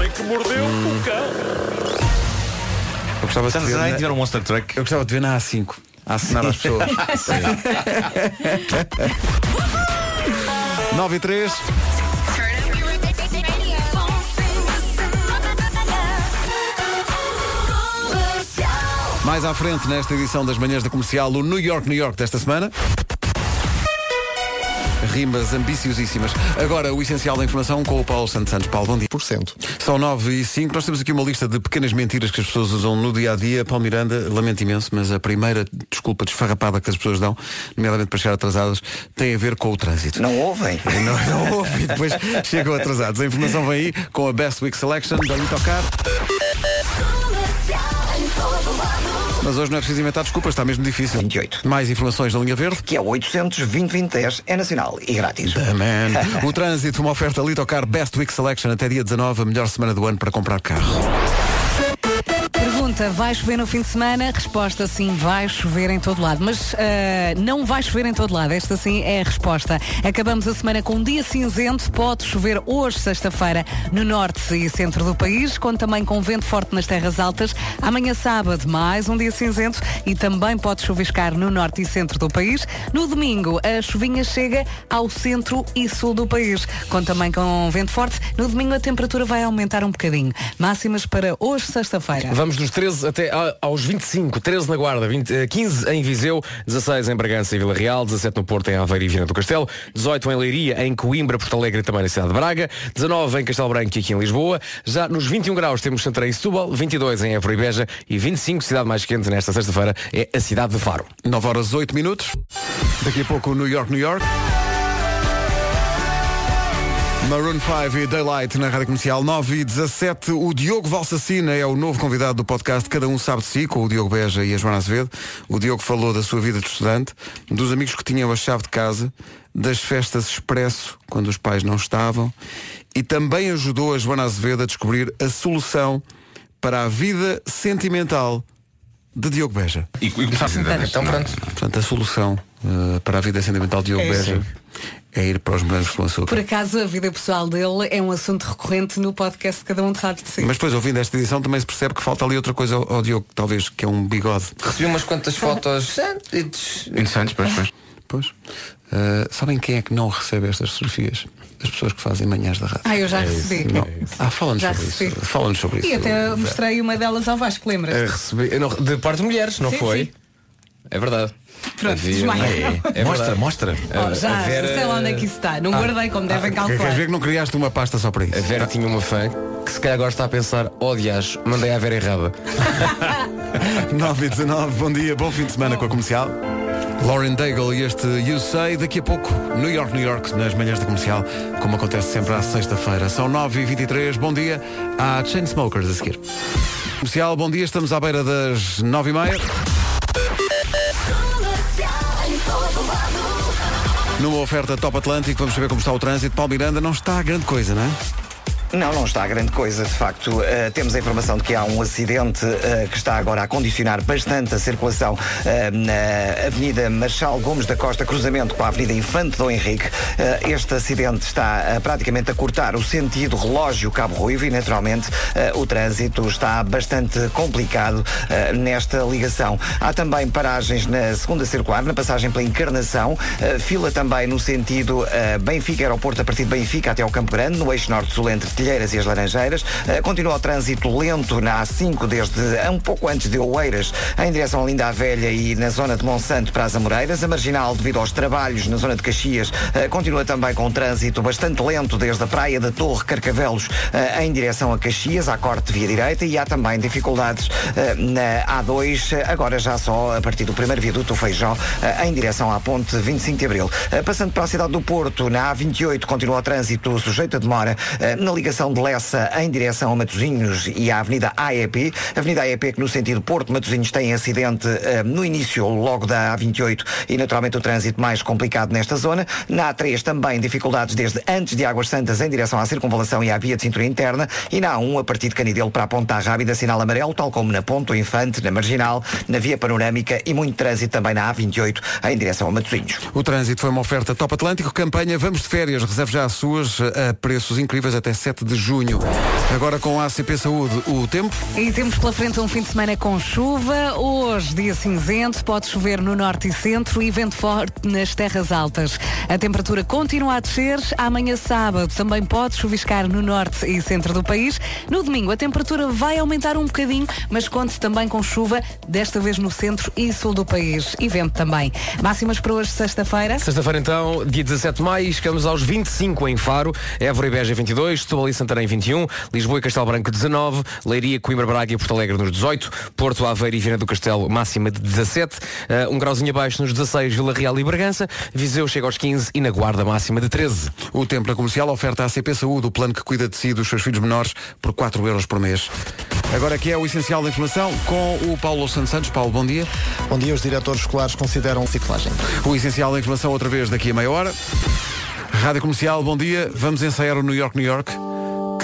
gostava de Se ver, na- tiver um Monster Truck. eu gostava de ver na A5 a assinar às pessoas. 9 e 3. Mais à frente, nesta edição das manhãs da comercial, o New York, New York desta semana. Rimas ambiciosíssimas. Agora, o essencial da informação com o Paulo Santos Santos. Paulo, bom dia. Por cento. São 9 e 5. Nós temos aqui uma lista de pequenas mentiras que as pessoas usam no dia a dia. Paulo Miranda, lamento imenso, mas a primeira desculpa desfarrapada que as pessoas dão, nomeadamente para chegar atrasadas, tem a ver com o trânsito. Não ouvem? Não, não houve e depois chegam atrasados. A informação vem aí com a Best Week Selection da Tocar. Mas hoje não é preciso inventar desculpas, está mesmo difícil. 28. Mais informações da linha verde. Que é 800 2010 é nacional e grátis. Man. O trânsito, uma oferta Litocar Best Week Selection até dia 19, a melhor semana do ano para comprar carro. Pergunta, vai chover no fim de semana? Resposta sim, vai chover em todo lado. Mas ah, não vai chover em todo lado. Esta sim é a resposta. Acabamos a semana com um dia cinzento. Pode chover hoje, sexta-feira, no norte e centro do país, com também com vento forte nas terras altas. Amanhã sábado, mais um dia cinzento e também pode chuviscar no norte e centro do país. No domingo, a chuvinha chega ao centro e sul do país, com também com vento forte. No domingo a temperatura vai aumentar um bocadinho. Máximas para hoje, sexta-feira. Vamos dos 13 até a- aos 25. 13 na Guarda, 20, eh, 15 em Viseu, 16 em Bragança e Vila Real, 17 no Porto, em Aveiro e Viana do Castelo, 18 em Leiria, em Coimbra, Porto Alegre e também na cidade de Braga, 19 em Castelo Branco e aqui em Lisboa. Já nos 21 graus temos Santarém e Setúbal, 22 em Évora e Beja e 25, cidade mais quente nesta sexta-feira, é a cidade de Faro. 9 horas 8 minutos. Daqui a pouco New York, New York. Maroon 5 e Daylight na Rádio Comercial 9 e 17. O Diogo Valsacina é o novo convidado do podcast Cada Um Sabe de Si, com o Diogo Beja e a Joana Azevedo. O Diogo falou da sua vida de estudante, dos amigos que tinham a chave de casa, das festas expresso, quando os pais não estavam, e também ajudou a Joana Azevedo a descobrir a solução para a vida sentimental de Diogo Beja. E, e começaste Então pronto. Portanto, a solução eh, para a vida sentimental de Diogo É Beja é ir para os morangos com açúcar. Por acaso, a vida pessoal dele é um assunto recorrente no podcast Cada Um Sabe de Si. Mas depois, ouvindo esta edição, também se percebe que falta ali outra coisa ao, Diogo, talvez, que é um bigode. Recebi umas quantas fotos interessantes, pois, pois. Pois. Uh, sabem quem é que não recebe estas fotografias? As pessoas que fazem manhãs da rádio. Ah, eu já É recebi. isso, não. Ah, fala-nos sobre recebi. isso. Fala-nos sobre isso. E até mostrei uma delas ao Vasco, lembras? A receber- não, de parte de mulheres, não Sim, foi? sim. É verdade. Pronto, desmaia. É, é Mostra, verdade. mostra. Oh, já, a Vera- sei lá onde é que isso está. Não guardei como devem Queres calcular. ver que não criaste uma pasta só para isso? A Vera tinha uma fã que se calhar agora está a pensar, oh mandei a Vera errada. 9 e 19, bom dia, bom fim de semana com a comercial. Lauren Daigle e este You Say, daqui a pouco, New York, New York, nas manhãs da comercial, como acontece sempre à sexta-feira. São 9 e 23 bom dia, há Chainsmokers a seguir. Comercial, bom dia, estamos à beira das 9 e meia. Numa oferta Top Atlântico, vamos saber como está o trânsito. Paulo Miranda não está grande coisa, não é? Não, não está grande coisa, de facto. Uh, temos a informação de que há um acidente uh, que está agora a condicionar bastante a circulação uh, na Avenida Marchal Gomes da Costa, cruzamento com a Avenida Infante Dom Henrique. Este acidente está praticamente a cortar o sentido relógio Cabo Ruivo e, naturalmente, o trânsito está bastante complicado nesta ligação. Há também paragens na segunda circular, na passagem pela Encarnação, fila também no sentido uh, Benfica Aeroporto a partir de Benfica até ao Campo Grande, no eixo norte-sul entre Telheiras e as Laranjeiras. Uh, continua o trânsito lento na A5 desde uh, um pouco antes de Oeiras em direção a Linda a Velha e na zona de Monsanto para as Amoreiras. A Marginal, devido aos trabalhos na zona de Caxias, uh, continua também com o trânsito bastante lento desde a Praia da Torre Carcavelos em direção a Caxias, à corte via direita e há também dificuldades na A2, uh, agora já só a partir do primeiro viaduto do Feijó em direção à ponte 25 de Abril. Passando para a cidade do Porto, na A28 continua o trânsito sujeito a demora na ligação de Lessa em direção a Matosinhos e à Avenida AEP. Avenida AEP que no sentido Porto-Matosinhos tem acidente uh, no início logo da A28 e naturalmente o trânsito mais complicado nesta zona. Na A3 também dificuldades desde antes de Águas Santas em direção à circunvalação e à via de cintura interna e na A1 a partir de Canidelo para a Ponta Rábida, sinal amarelo, tal como na Ponto Infante, na Marginal, na via panorâmica e muito trânsito também na A28 em direção a Matosinhos. O trânsito foi uma oferta Top Atlântico, campanha Vamos de Férias, reserve já as suas a preços incríveis até 7 de junho. Agora com a ACP Saúde, o tempo. E temos pela frente um fim de semana com chuva. Hoje, dia cinzento, pode chover no norte e centro e vento forte nas terras altas. A temperatura continua a descer. Amanhã, sábado, também pode chuviscar no norte e centro do país. No domingo, a temperatura vai aumentar um bocadinho, mas conte também com chuva, desta vez no centro e sul do país. E vento também. Máximas para hoje, sexta-feira. Sexta-feira então, dia 17 de maio, chegamos aos 25 em Faro, Évora e Beja 22, Setúbal e Santarém 21, Lisboa e Castelo Branco 19, Leiria, Coimbra, Braga e Porto Alegre nos 18, Porto Aveiro e Viana do Castelo máxima de 17, uh, um grauzinho abaixo nos 16, Vila Real e Bragança, Viseu chega aos 15 e na Guarda máxima de 13. O tempo na comercial oferta à ACP Saúde, o plano que cuida de si e dos seus filhos menores por 4 euros por mês. Agora aqui é o essencial da informação com o Paulo Santos Santos. Paulo, bom dia. Bom dia, os diretores escolares consideram ciclagem. O essencial da informação outra vez daqui a meia hora. Rádio Comercial, bom dia. Vamos ensaiar o New York, New York,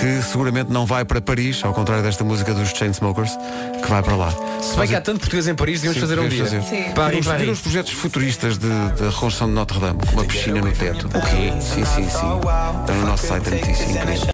que seguramente não vai para Paris, ao contrário desta música dos Chainsmokers, que vai para lá. Se bem que há tanto português em Paris, devíamos fazer um dia. Fazer. Sim. Paris, Viram os- viram Paris. os projetos futuristas de, de reconstrução de Notre Dame, com uma piscina no teto. O quê? Sim, sim, sim. Está no nosso site a notícia, incrível.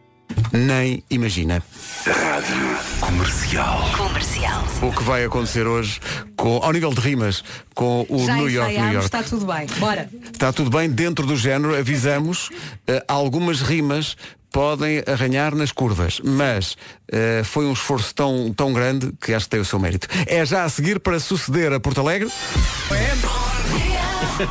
Nem imagina. Rádio Comercial. Comercial. O que vai acontecer hoje, com, ao nível de rimas, com o Já New York, New York. está tudo bem. Bora. Está tudo bem dentro do género, avisamos, eh, algumas rimas podem arranhar nas curvas, mas eh, foi um esforço tão, tão grande que acho que tem o seu mérito. É já a seguir para suceder a Porto Alegre.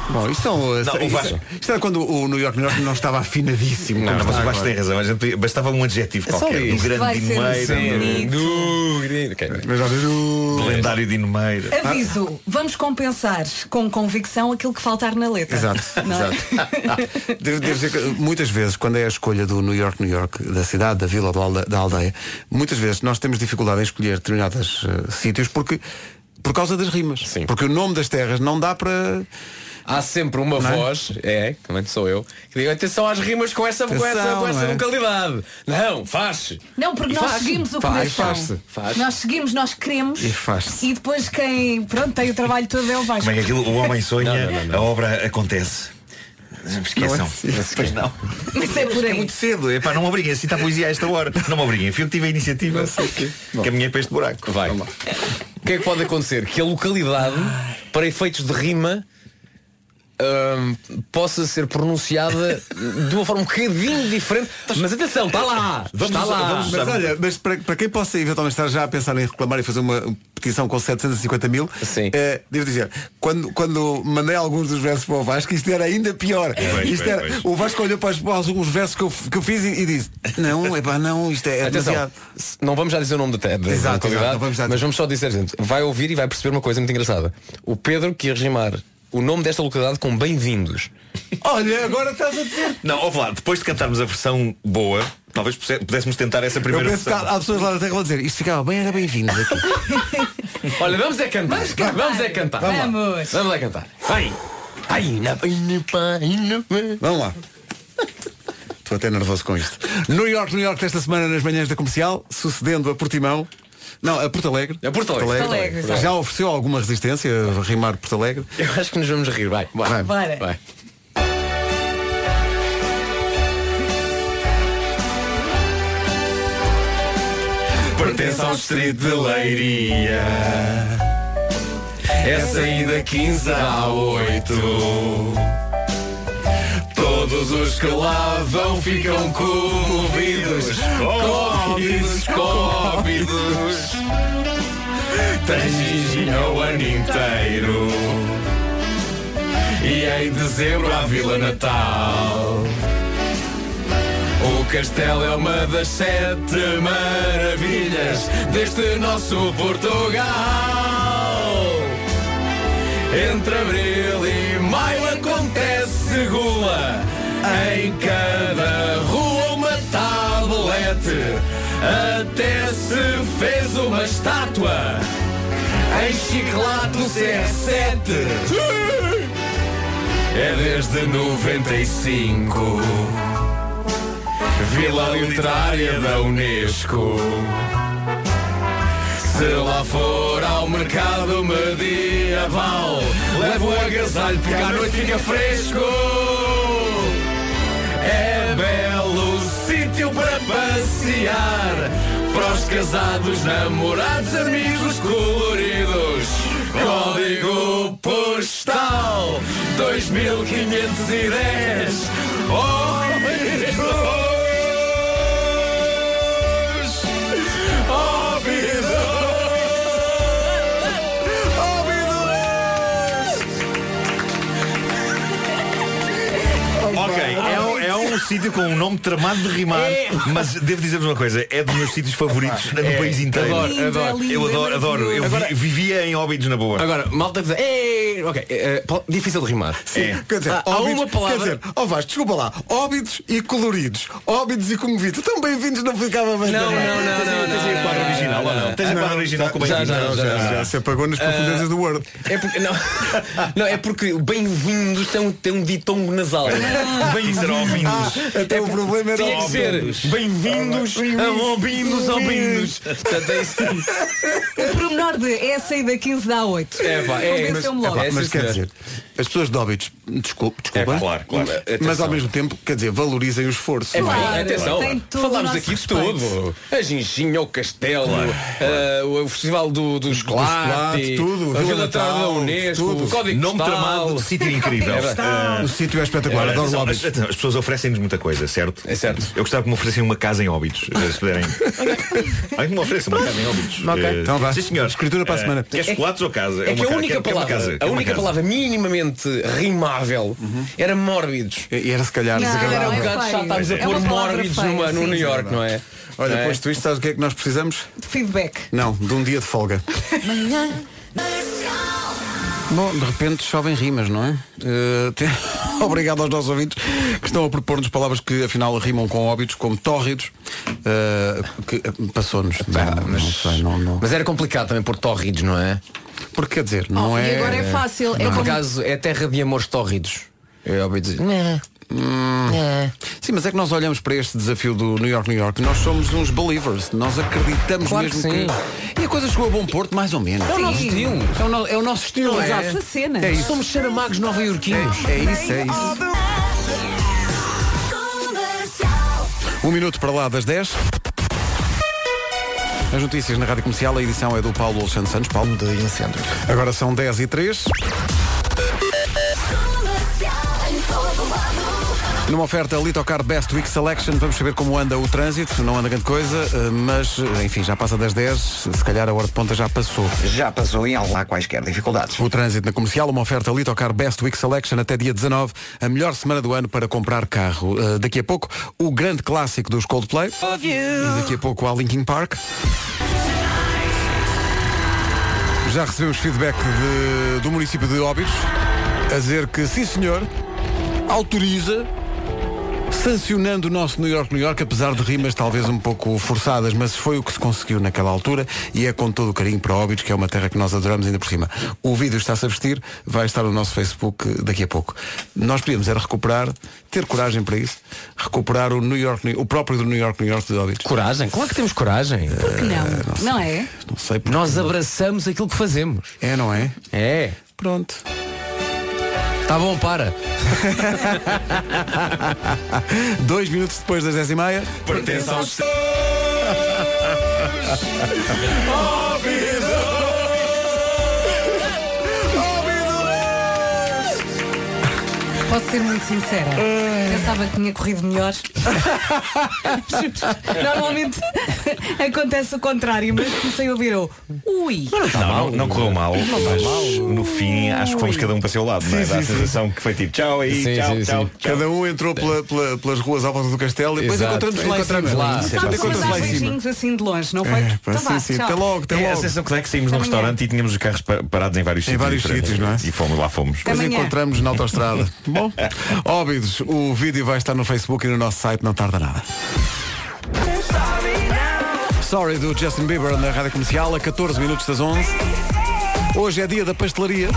Bom, isto, são, Não, o isto- Vasco- isto era quando o New York, New York não estava afinadíssimo. Não, não, mas o Vasco tem razão. Bastava um adjetivo É qualquer. Do grande bonito. do, do- lendário Dinomeira. Aviso, vamos compensar com convicção aquilo que faltar na letra. Exato, é? Devo, devo dizer que muitas vezes, quando é a escolha do New York, New York, da cidade, da vila ou da alde- da aldeia, muitas vezes nós temos dificuldade em escolher determinados eh, sítios porque por causa das rimas. Porque o nome das terras não dá para. Há sempre uma Não é? voz, é, também sou eu, que diga atenção às rimas com essa, com essa, Atenção, com essa é? localidade. Não, faz. Não, porque E nós faz. seguimos o Faz, coração. faz-se. Nós seguimos, nós queremos. E faz-se. E depois quem pronto, tem o trabalho todo é o Vasco. Como é que aquilo, o homem sonha, Não, não, não, não. a obra acontece. Esqueçam. Não é assim. Pois não. Mas é por É aí. muito cedo. Epá, não me obriguem a citar poesia a esta hora. Não me obriguem. Fui eu que tive a iniciativa. Caminhei para este buraco. Vai. O que é que pode acontecer? Que a localidade, para efeitos de rima, possa ser pronunciada de uma forma um bocadinho diferente. Mas atenção, está lá! Vamos, está lá! vamos- mas olha, mas para, para quem possa eventualmente estar já a pensar em reclamar e fazer uma petição com 750 mil, eh, devo dizer, quando, quando mandei alguns dos versos para o Vasco, isto era ainda pior. Isto pois, era, pois. O Vasco olhou para, os- para alguns versos que eu, que eu fiz e, e disse, não, epá, não, isto é, é Atenção, demasiado. não vamos já dizer o nome da, te- da, Exato, da qualidade, exato, não vamos já mas vamos só dizer, gente, vai ouvir e vai perceber uma coisa muito engraçada. O Pedro que ia rimar o nome desta localidade com bem-vindos. Olha, agora estás a dizer. Não, ouve lá, depois de cantarmos a versão boa, talvez pudéssemos tentar essa Eu primeira que versão. há, há pessoas lá da terra que vão dizer, isto ficava bem, era bem-vindo aqui. Olha, vamos é cantar. Vamos, cantar. é cantar. Vamos. Vamos. Vamos lá cantar. Vai. Ai, na, na, Vamos lá. Estou até nervoso com isto. New York, New York, esta semana nas manhãs da comercial, sucedendo a Portimão. Não, a Porto Alegre. A Porto Alegre. Porto Alegre, exato. Já ofereceu alguma resistência a rimar Porto Alegre? Eu acho que nos vamos rir. Vai. Vai. Bora. Vai. Pertence ao distrito de Leiria. É saída 15 a 8. Todos os que lá vão ficam comovidos. Comovidos, comovidos. Tem ginginho o ano inteiro. E em dezembro à Vila Natal. O castelo é uma das sete maravilhas deste nosso Portugal. Entre abril e acontece gula. Em cada rua uma tablete. Até se fez uma estátua. Em chiclate no CR7. É desde 95. Vila Literária da Unesco. Se lá for ao mercado medieval, levo o agasalho porque à noite fica fresco. É belo sítio para passear, para os casados, namorados, amigos coloridos. Código postal 2510. Óbidos! Um- é sítio com um nome tramado de rimar, mas devo dizer-vos uma coisa, é dos meus sítios favoritos no É, país inteiro. adoro, Lindo, adoro. é lindo, Eu é adoro, adoro. Eu vi- Agora- vivia em Óbidos na boa. Agora, malta dizer, "Ei", ok, eh, pá, difícil de rimar. É. Quer dizer, Há- há óbidos- uma palavra- Quer dizer, ó Vasco, desculpa lá, óbidos e coloridos, óbidos e comovidos. Tão bem-vindos, não ficava bem. Não, também. não, não, Tens aí- não, tens aí não, o quadro não, original não, ou não? não. Tens o quadro original com Já, bem-vindos? já, já, já. Já se apagou nas profundezas do Word. É porque, não, não, é porque bem-vindos tem um, tem um ditongo nasal. Bem-vindos. Até o problema era Tinha que ser bem-vindos a Óbidos, Óbidos. Portanto, é isso. O pormenor de é a saída 15 dá 8. É, pá, é, logo. É, mas quer dizer, as pessoas de óbitos, desculpe, desculpa, É, claro, claro. mas ao mesmo tempo, quer dizer, valorizem o esforço. É bem, Claro, atenção, falámos aqui de tudo. A Ginginha, o Castelo, eh, o Festival do, do Chocolate, chocolate, tudo, a Vila da Unesco, tudo. o Código Nome Postal. tramado, sítio incrível. É O sítio é espetacular, adoro atenção, óbitos. as, atenção, as pessoas oferecem-nos muita coisa, certo? É certo. Eu gostava que me oferecessem uma casa em Óbidos, eh, se puderem. Alguém que me ofereça uma casa em Óbidos. Ok. Eh, Então vá. Sim, senhor. Escritura para a Eh, semana. Quer chocolates ou casa? É que a ca- única palavra, a única palavra minimamente rimável era mórbidos. E era se calhar Não, desagradável. Era um é bocado chato estarmos a É pôr palavra mórbidos feia, numa- no sim. New York, não é? Olha, é? posto isto, sabes o que é que nós precisamos? Feedback. Não, de um dia de folga. Bom, de repente chovem rimas, não é? Eh, te- Obrigado aos nossos ouvintes que estão a propor-nos palavras que afinal rimam com óbitos, como tórridos. que eh, passou-nos. Não, não sei, não, não. Mas era complicado também pôr tórridos, não é? Porque quer dizer, não Oh, é. E agora é fácil. É Por como... acaso é terra de amores tórridos. Eu ouvi dizer. "Né, né." Sim, mas é que nós olhamos para este desafio do New York, New York, nós somos uns believers, nós acreditamos Claro mesmo que sim. que. E a coisa chegou a bom porto, mais ou menos. É o nosso Sim. estilo. É o, no- é o nosso estilo, é. essa cena. É isso. Somos charamagos nova-iorquinos. É isso, é isso. Um minuto para lá das 10. As notícias na Rádio Comercial, a edição é do Paulo Alexandre Santos. Paulo de incêndio. Agora são 10 e 3. Numa oferta Litocar Best Week Selection, vamos saber como anda o trânsito. Não anda grande coisa, eh, mas enfim, já passa das 10. Se calhar a hora de ponta já passou. Já passou e não há quaisquer dificuldades. O trânsito na comercial, uma oferta Litocar Best Week Selection até dia 19, a melhor semana do ano para comprar carro. Uh, daqui a pouco, o grande clássico dos Coldplay. E daqui a pouco há Linkin Park. Já recebemos feedback de- do município de Óbidos a dizer que sim senhor, autoriza sancionando o nosso New York, New York, apesar de rimas talvez um pouco forçadas, mas foi o que se conseguiu naquela altura e é com todo o carinho para Óbidos, que é uma terra que nós adoramos ainda por cima. O vídeo está-se a vestir, vai estar no nosso Facebook daqui a pouco. Nós podíamos era recuperar, ter coragem para isso, recuperar o New York, New- o próprio do New York, New York de Óbidos. Coragem? Claro que temos coragem. Por que não? Não é? Não sei. Nós abraçamos aquilo que fazemos. É, não é? É. Pronto. Tá bom, para. Dois minutos depois das 10 e meia. Pertence aos Posso ser muito sincera? Pensava que tinha corrido melhor. Normalmente acontece o contrário, mas comecei a ouvir o ui. Não, não, não correu mal, mas no fim acho que fomos cada um para o seu lado, não é? Sim, Dá a sim, sim. sensação que foi tipo tchau aí, Sim, tchau, sim, tchau, sim. tchau. Cada um entrou pela- pela- pelas ruas à volta do castelo e depois Exato. encontramos lá em Encontramos cima. lá. Depois é encontramos mandar lá em cima. beijinhos assim de longe, não foi? É, pá, Então vá, sim, sim. tchau. Até logo, até É, a logo. sensação que dá é que saímos num amanhã. restaurante e tínhamos os carros pa- parados em vários Em sítios. vários diferentes. sítios, não é? E fomos, lá fomos. Depois Amanhã. encontramos na autostrada. Bom, óbidos, o vídeo vai estar no Facebook e no nosso site, não tarda nada. Sorry do Justin Bieber na rádio comercial, a 14 minutos das 11. Hoje é dia da pastelaria.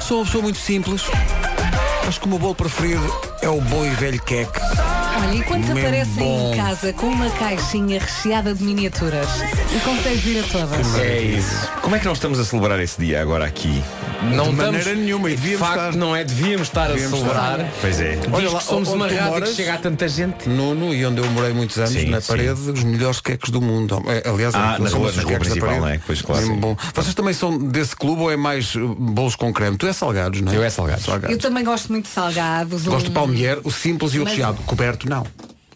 Sou uma pessoa muito simples. Acho que o meu bolo preferido é o bom e velho queque. Olha, e quando te Mesmo aparecem bom. em casa com uma caixinha recheada de miniaturas e consegues ir a todas? É isso. Como é que nós estamos a celebrar esse dia agora aqui? Não De estamos- maneira nenhuma, e de devíamos facto, estar. não é? Devíamos estar Devíamos a celebrar. estar. Pois é. Olha Diz lá, que somos onde uma tu rádio moras? que chega a tanta gente. Nuno, e onde eu morei muitos anos, Sim, na sim. parede, os melhores queques do mundo. É, Aliás, Ah, aqueles na rua- na rua queques da principal, parede. não é? Pois, claro, sim. bom. Vocês também são desse clube ou é mais uh, bolos com creme? Tu é salgados, não é? Eu é salgados. Eu também gosto muito de salgados. Gosto um- do palmier, o simples e o Mas- recheado. Coberto, não.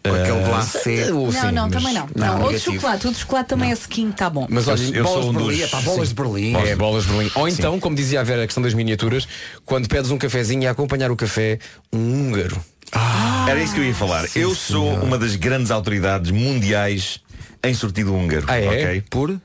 Com aquele glacê. Não, não, também não. Não, não. Ou de chocolate, o de chocolate também é sequinho, está bom. Mas olha, Eu sou bolas um de dos- Berlim, pá, bolas de Berlim. É, bolas de Berlim. Ou então, como dizia a Vera, a questão das miniaturas, quando pedes um cafezinho e a acompanhar o café, um húngaro. Era isso que eu ia falar. eu sou uma das grandes autoridades mundiais em sortido húngaro. Ah, é? ok? Por?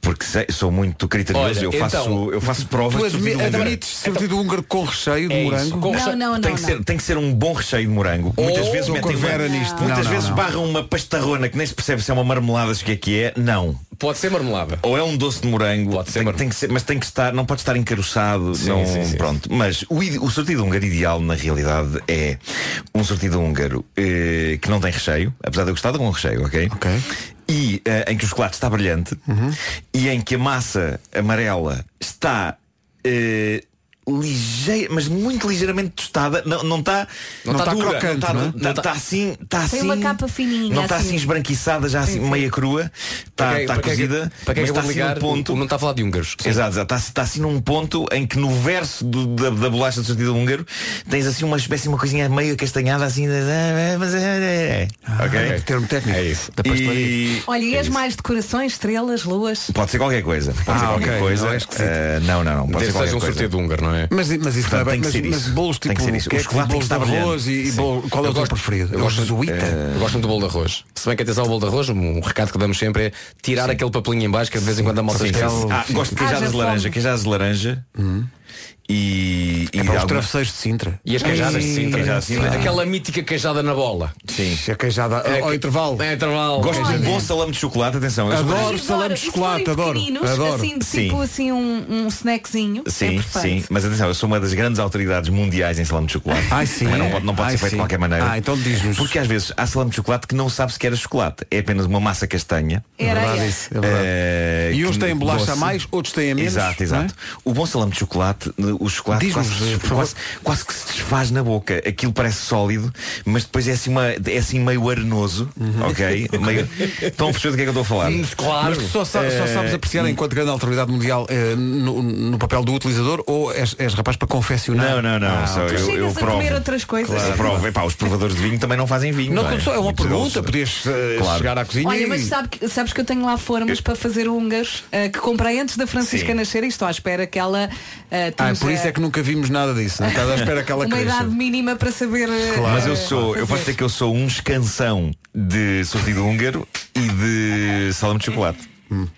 Porque sei- sou muito criterioso, Olha, eu, faço, então, eu faço provas Tu de admi- sortido húngaro. admites sortido húngaro com recheio de É isso, morango? com Não, recheio- não, não. Tem que, não. ser, tem que ser um bom recheio de morango. Muitas Oh, vezes metem uma, nisto. Muitas Não, não, vezes não. barram uma pastarrona que nem se percebe se é uma marmelada, se o que é que é. Não. Pode ser marmelada. Ou é um doce de morango, Pode ser tem, tem que ser, mas tem que estar, não pode estar encaroçado, Sim, não, sim, sim. pronto. Mas o, o sortido húngaro ideal na realidade é um sortido húngaro eh, que não tem recheio, apesar de eu gostar de um recheio, ok? Ok. E eh, em que o chocolate está brilhante Uhum. e em que a massa amarela está eh, ligeira, mas muito ligeiramente tostada, não não está Não dura, crocante, não está, não é? não está- está assim, está Tem assim, uma capa fininha, não está assim. assim esbranquiçada, já assim meia crua, está, para quem é cozida, Para quem é está assim num ponto. não está a falar de húngaros. Sim. Exato, exato. Está, está assim num ponto em que no verso do- da, da bolacha de sortido húngaro tens assim uma espécie de uma coisinha meio castanhada assim. mas é- é- Ok? Termo técnico. É isso. Da. E Olha, e as mais decorações, estrelas, luas? pode ser qualquer coisa. Pode ser Ah, qualquer ok, coisa. não. Eh, não, não, não. Pode ser qualquer um coisa. sorteio de húngaro, não é? Mas, mas isso Portanto, tem que mas, ser mas isso. bolos Tem tipo que ser isso. O queques e chocolate tem bolos que de estar arroz e, e bolo, qual é o Eu teu gosto- preferido? eu É o gosto- jesuíta? Eu gosto muito do bolo de arroz. Se bem que atenção ao bolo de arroz, um recado que damos sempre é tirar aquele papelinho em baixo que de vez em quando a malta esquece. Ah, gosto de queijadas Haja de laranja, queijadas de laranja e, e É para os alguma- travesseiros de Sintra. E as queijadas de Sintra. Queijadas de Sintra. Aquela mítica queijada na bola. Sim. É queijada É ao que- intervalo. É intervalo. Gosto de um Olha. bom salame de chocolate, atenção. Adoro salame de E chocolate, adoro. Adoro. Assim, Sim. tipo assim um, um snackzinho. é Sim, perfeito. sim, mas atenção, eu sou uma das grandes autoridades mundiais em salame de chocolate. Ai, sim. Também não pode, não pode Ai, ser feito sim. de qualquer maneira. Ah, então diz-nos. Porque às vezes há salame de chocolate que não sabe sequer a chocolate. É apenas uma massa castanha. É Era verdade essa. isso, é verdade. eh, E uns têm bolacha a mais, outros têm a menos. Exato, é? exato. O bom salame de chocolate, o chocolate quase, por favor. quase, quase que se desfaz na boca. Aquilo parece sólido, mas depois é assim, uma, é assim meio arenoso, ok? Meio... Estão a perceber do que é que eu estou a falar? Mas tu só, sa- só Eh, sabes apreciar enquanto grande autoridade mundial eh, no, no papel do utilizador ou és, és rapaz para confeccionar? Não, não, não. Ah, só eu, Chegas eu a provo. comer outras coisas. Eu provo. Epá, os provadores de vinho também não fazem vinho. Não, é? só é uma E pergunta, podias eh, Claro. chegar à cozinha Olha, e... mas sabe que- sabes que eu tenho lá formas para fazer húngaros eh, que comprei antes da Francisca Sim. nascer e estou à espera que ela eh, Ah, atinja por isso é que nunca vimos nada disso. Não? Estás à espera que ela uma cresça. idade mínima para saber. eh, Mas eu sou, eu posso dizer que eu sou um escansão de sortido húngaro e de salame de chocolate.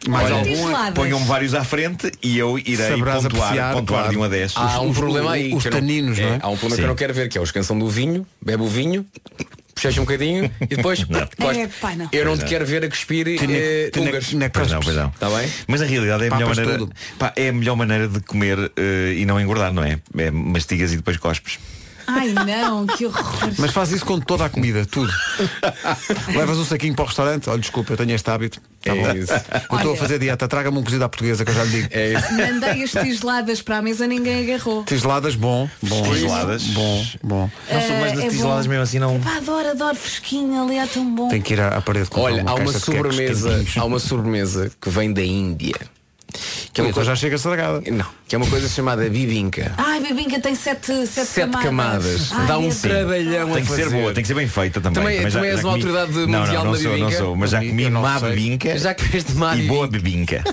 Mais Olha, algum? Ponham-me vários à frente e eu irei Saberás pontuar, apreciar, pontuar claro. de 1 a 10. Há um Os- problema os- aí. os eu não- taninos, não é? Há um problema Sim. que eu não quero ver, que é a escansão do vinho, bebe o vinho, puxecha um bocadinho e depois cospe. É, pá, não. Eu não Pois te é. quero ver a cuspir eh, húngaros. Pois não, pois não. Está bem? Mas na realidade é a melhor Papas maneira, pá, é a melhor maneira de comer eh, e não engordar, não é? É mastigas e depois cospes. Ai não, que horror. Mas faz isso com toda a comida, tudo. Levas um saquinho para o restaurante, olha, desculpa, eu tenho este hábito. Tá É bom. isso. Eu estou a Olha. fazer dieta, traga-me um cozido à portuguesa que eu já lhe digo. É isso. Mandei as tiseladas para a mesa, ninguém agarrou. Tiseladas, bom, bom. Tiseladas. Bom, bom. Não sou mais das é tiseladas bom. mesmo assim, não. Pá, adoro, adoro fresquinho ali, é tão bom. Tem que ir à, à parede com Olha, há uma caixa de queques sobremesa, quentinhos. há uma sobremesa que vem da Índia. Que é uma Então coisa, já chega estragada. não, que é uma coisa chamada bibinca. Ai, bebinca tem sete, sete, Sete camadas. Ai, Dá um é trabalhão Tem a que ser boa, tem que ser bem feita também. Também- Também também és uma comi- autoridade não, mundial não, não na sou, não bibinca? sou, mas já comi não má sei. bebinca Já comeste má e boa bibinca?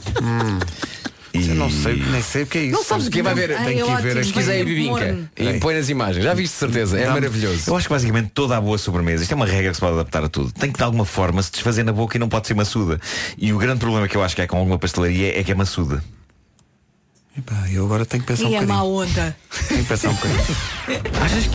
E- Eu não sei, nem sei o que é isso. Não sabes o que vai ver? Ai, Tem é que ir ver aqui. Pesquisei a bibinca e põe nas imagens. Já viste de certeza, é Dá-me- maravilhoso. Eu acho que basicamente toda a boa sobremesa, isto é uma regra que se pode adaptar a tudo, tem que de alguma forma se desfazer na boca e não pode ser maçuda. E o grande problema que eu acho que é com alguma pastelaria é que é maçuda. Epá, eu agora tenho que pensar um E é bocadinho. má onda. Tenho que pensar um bocadinho. Achas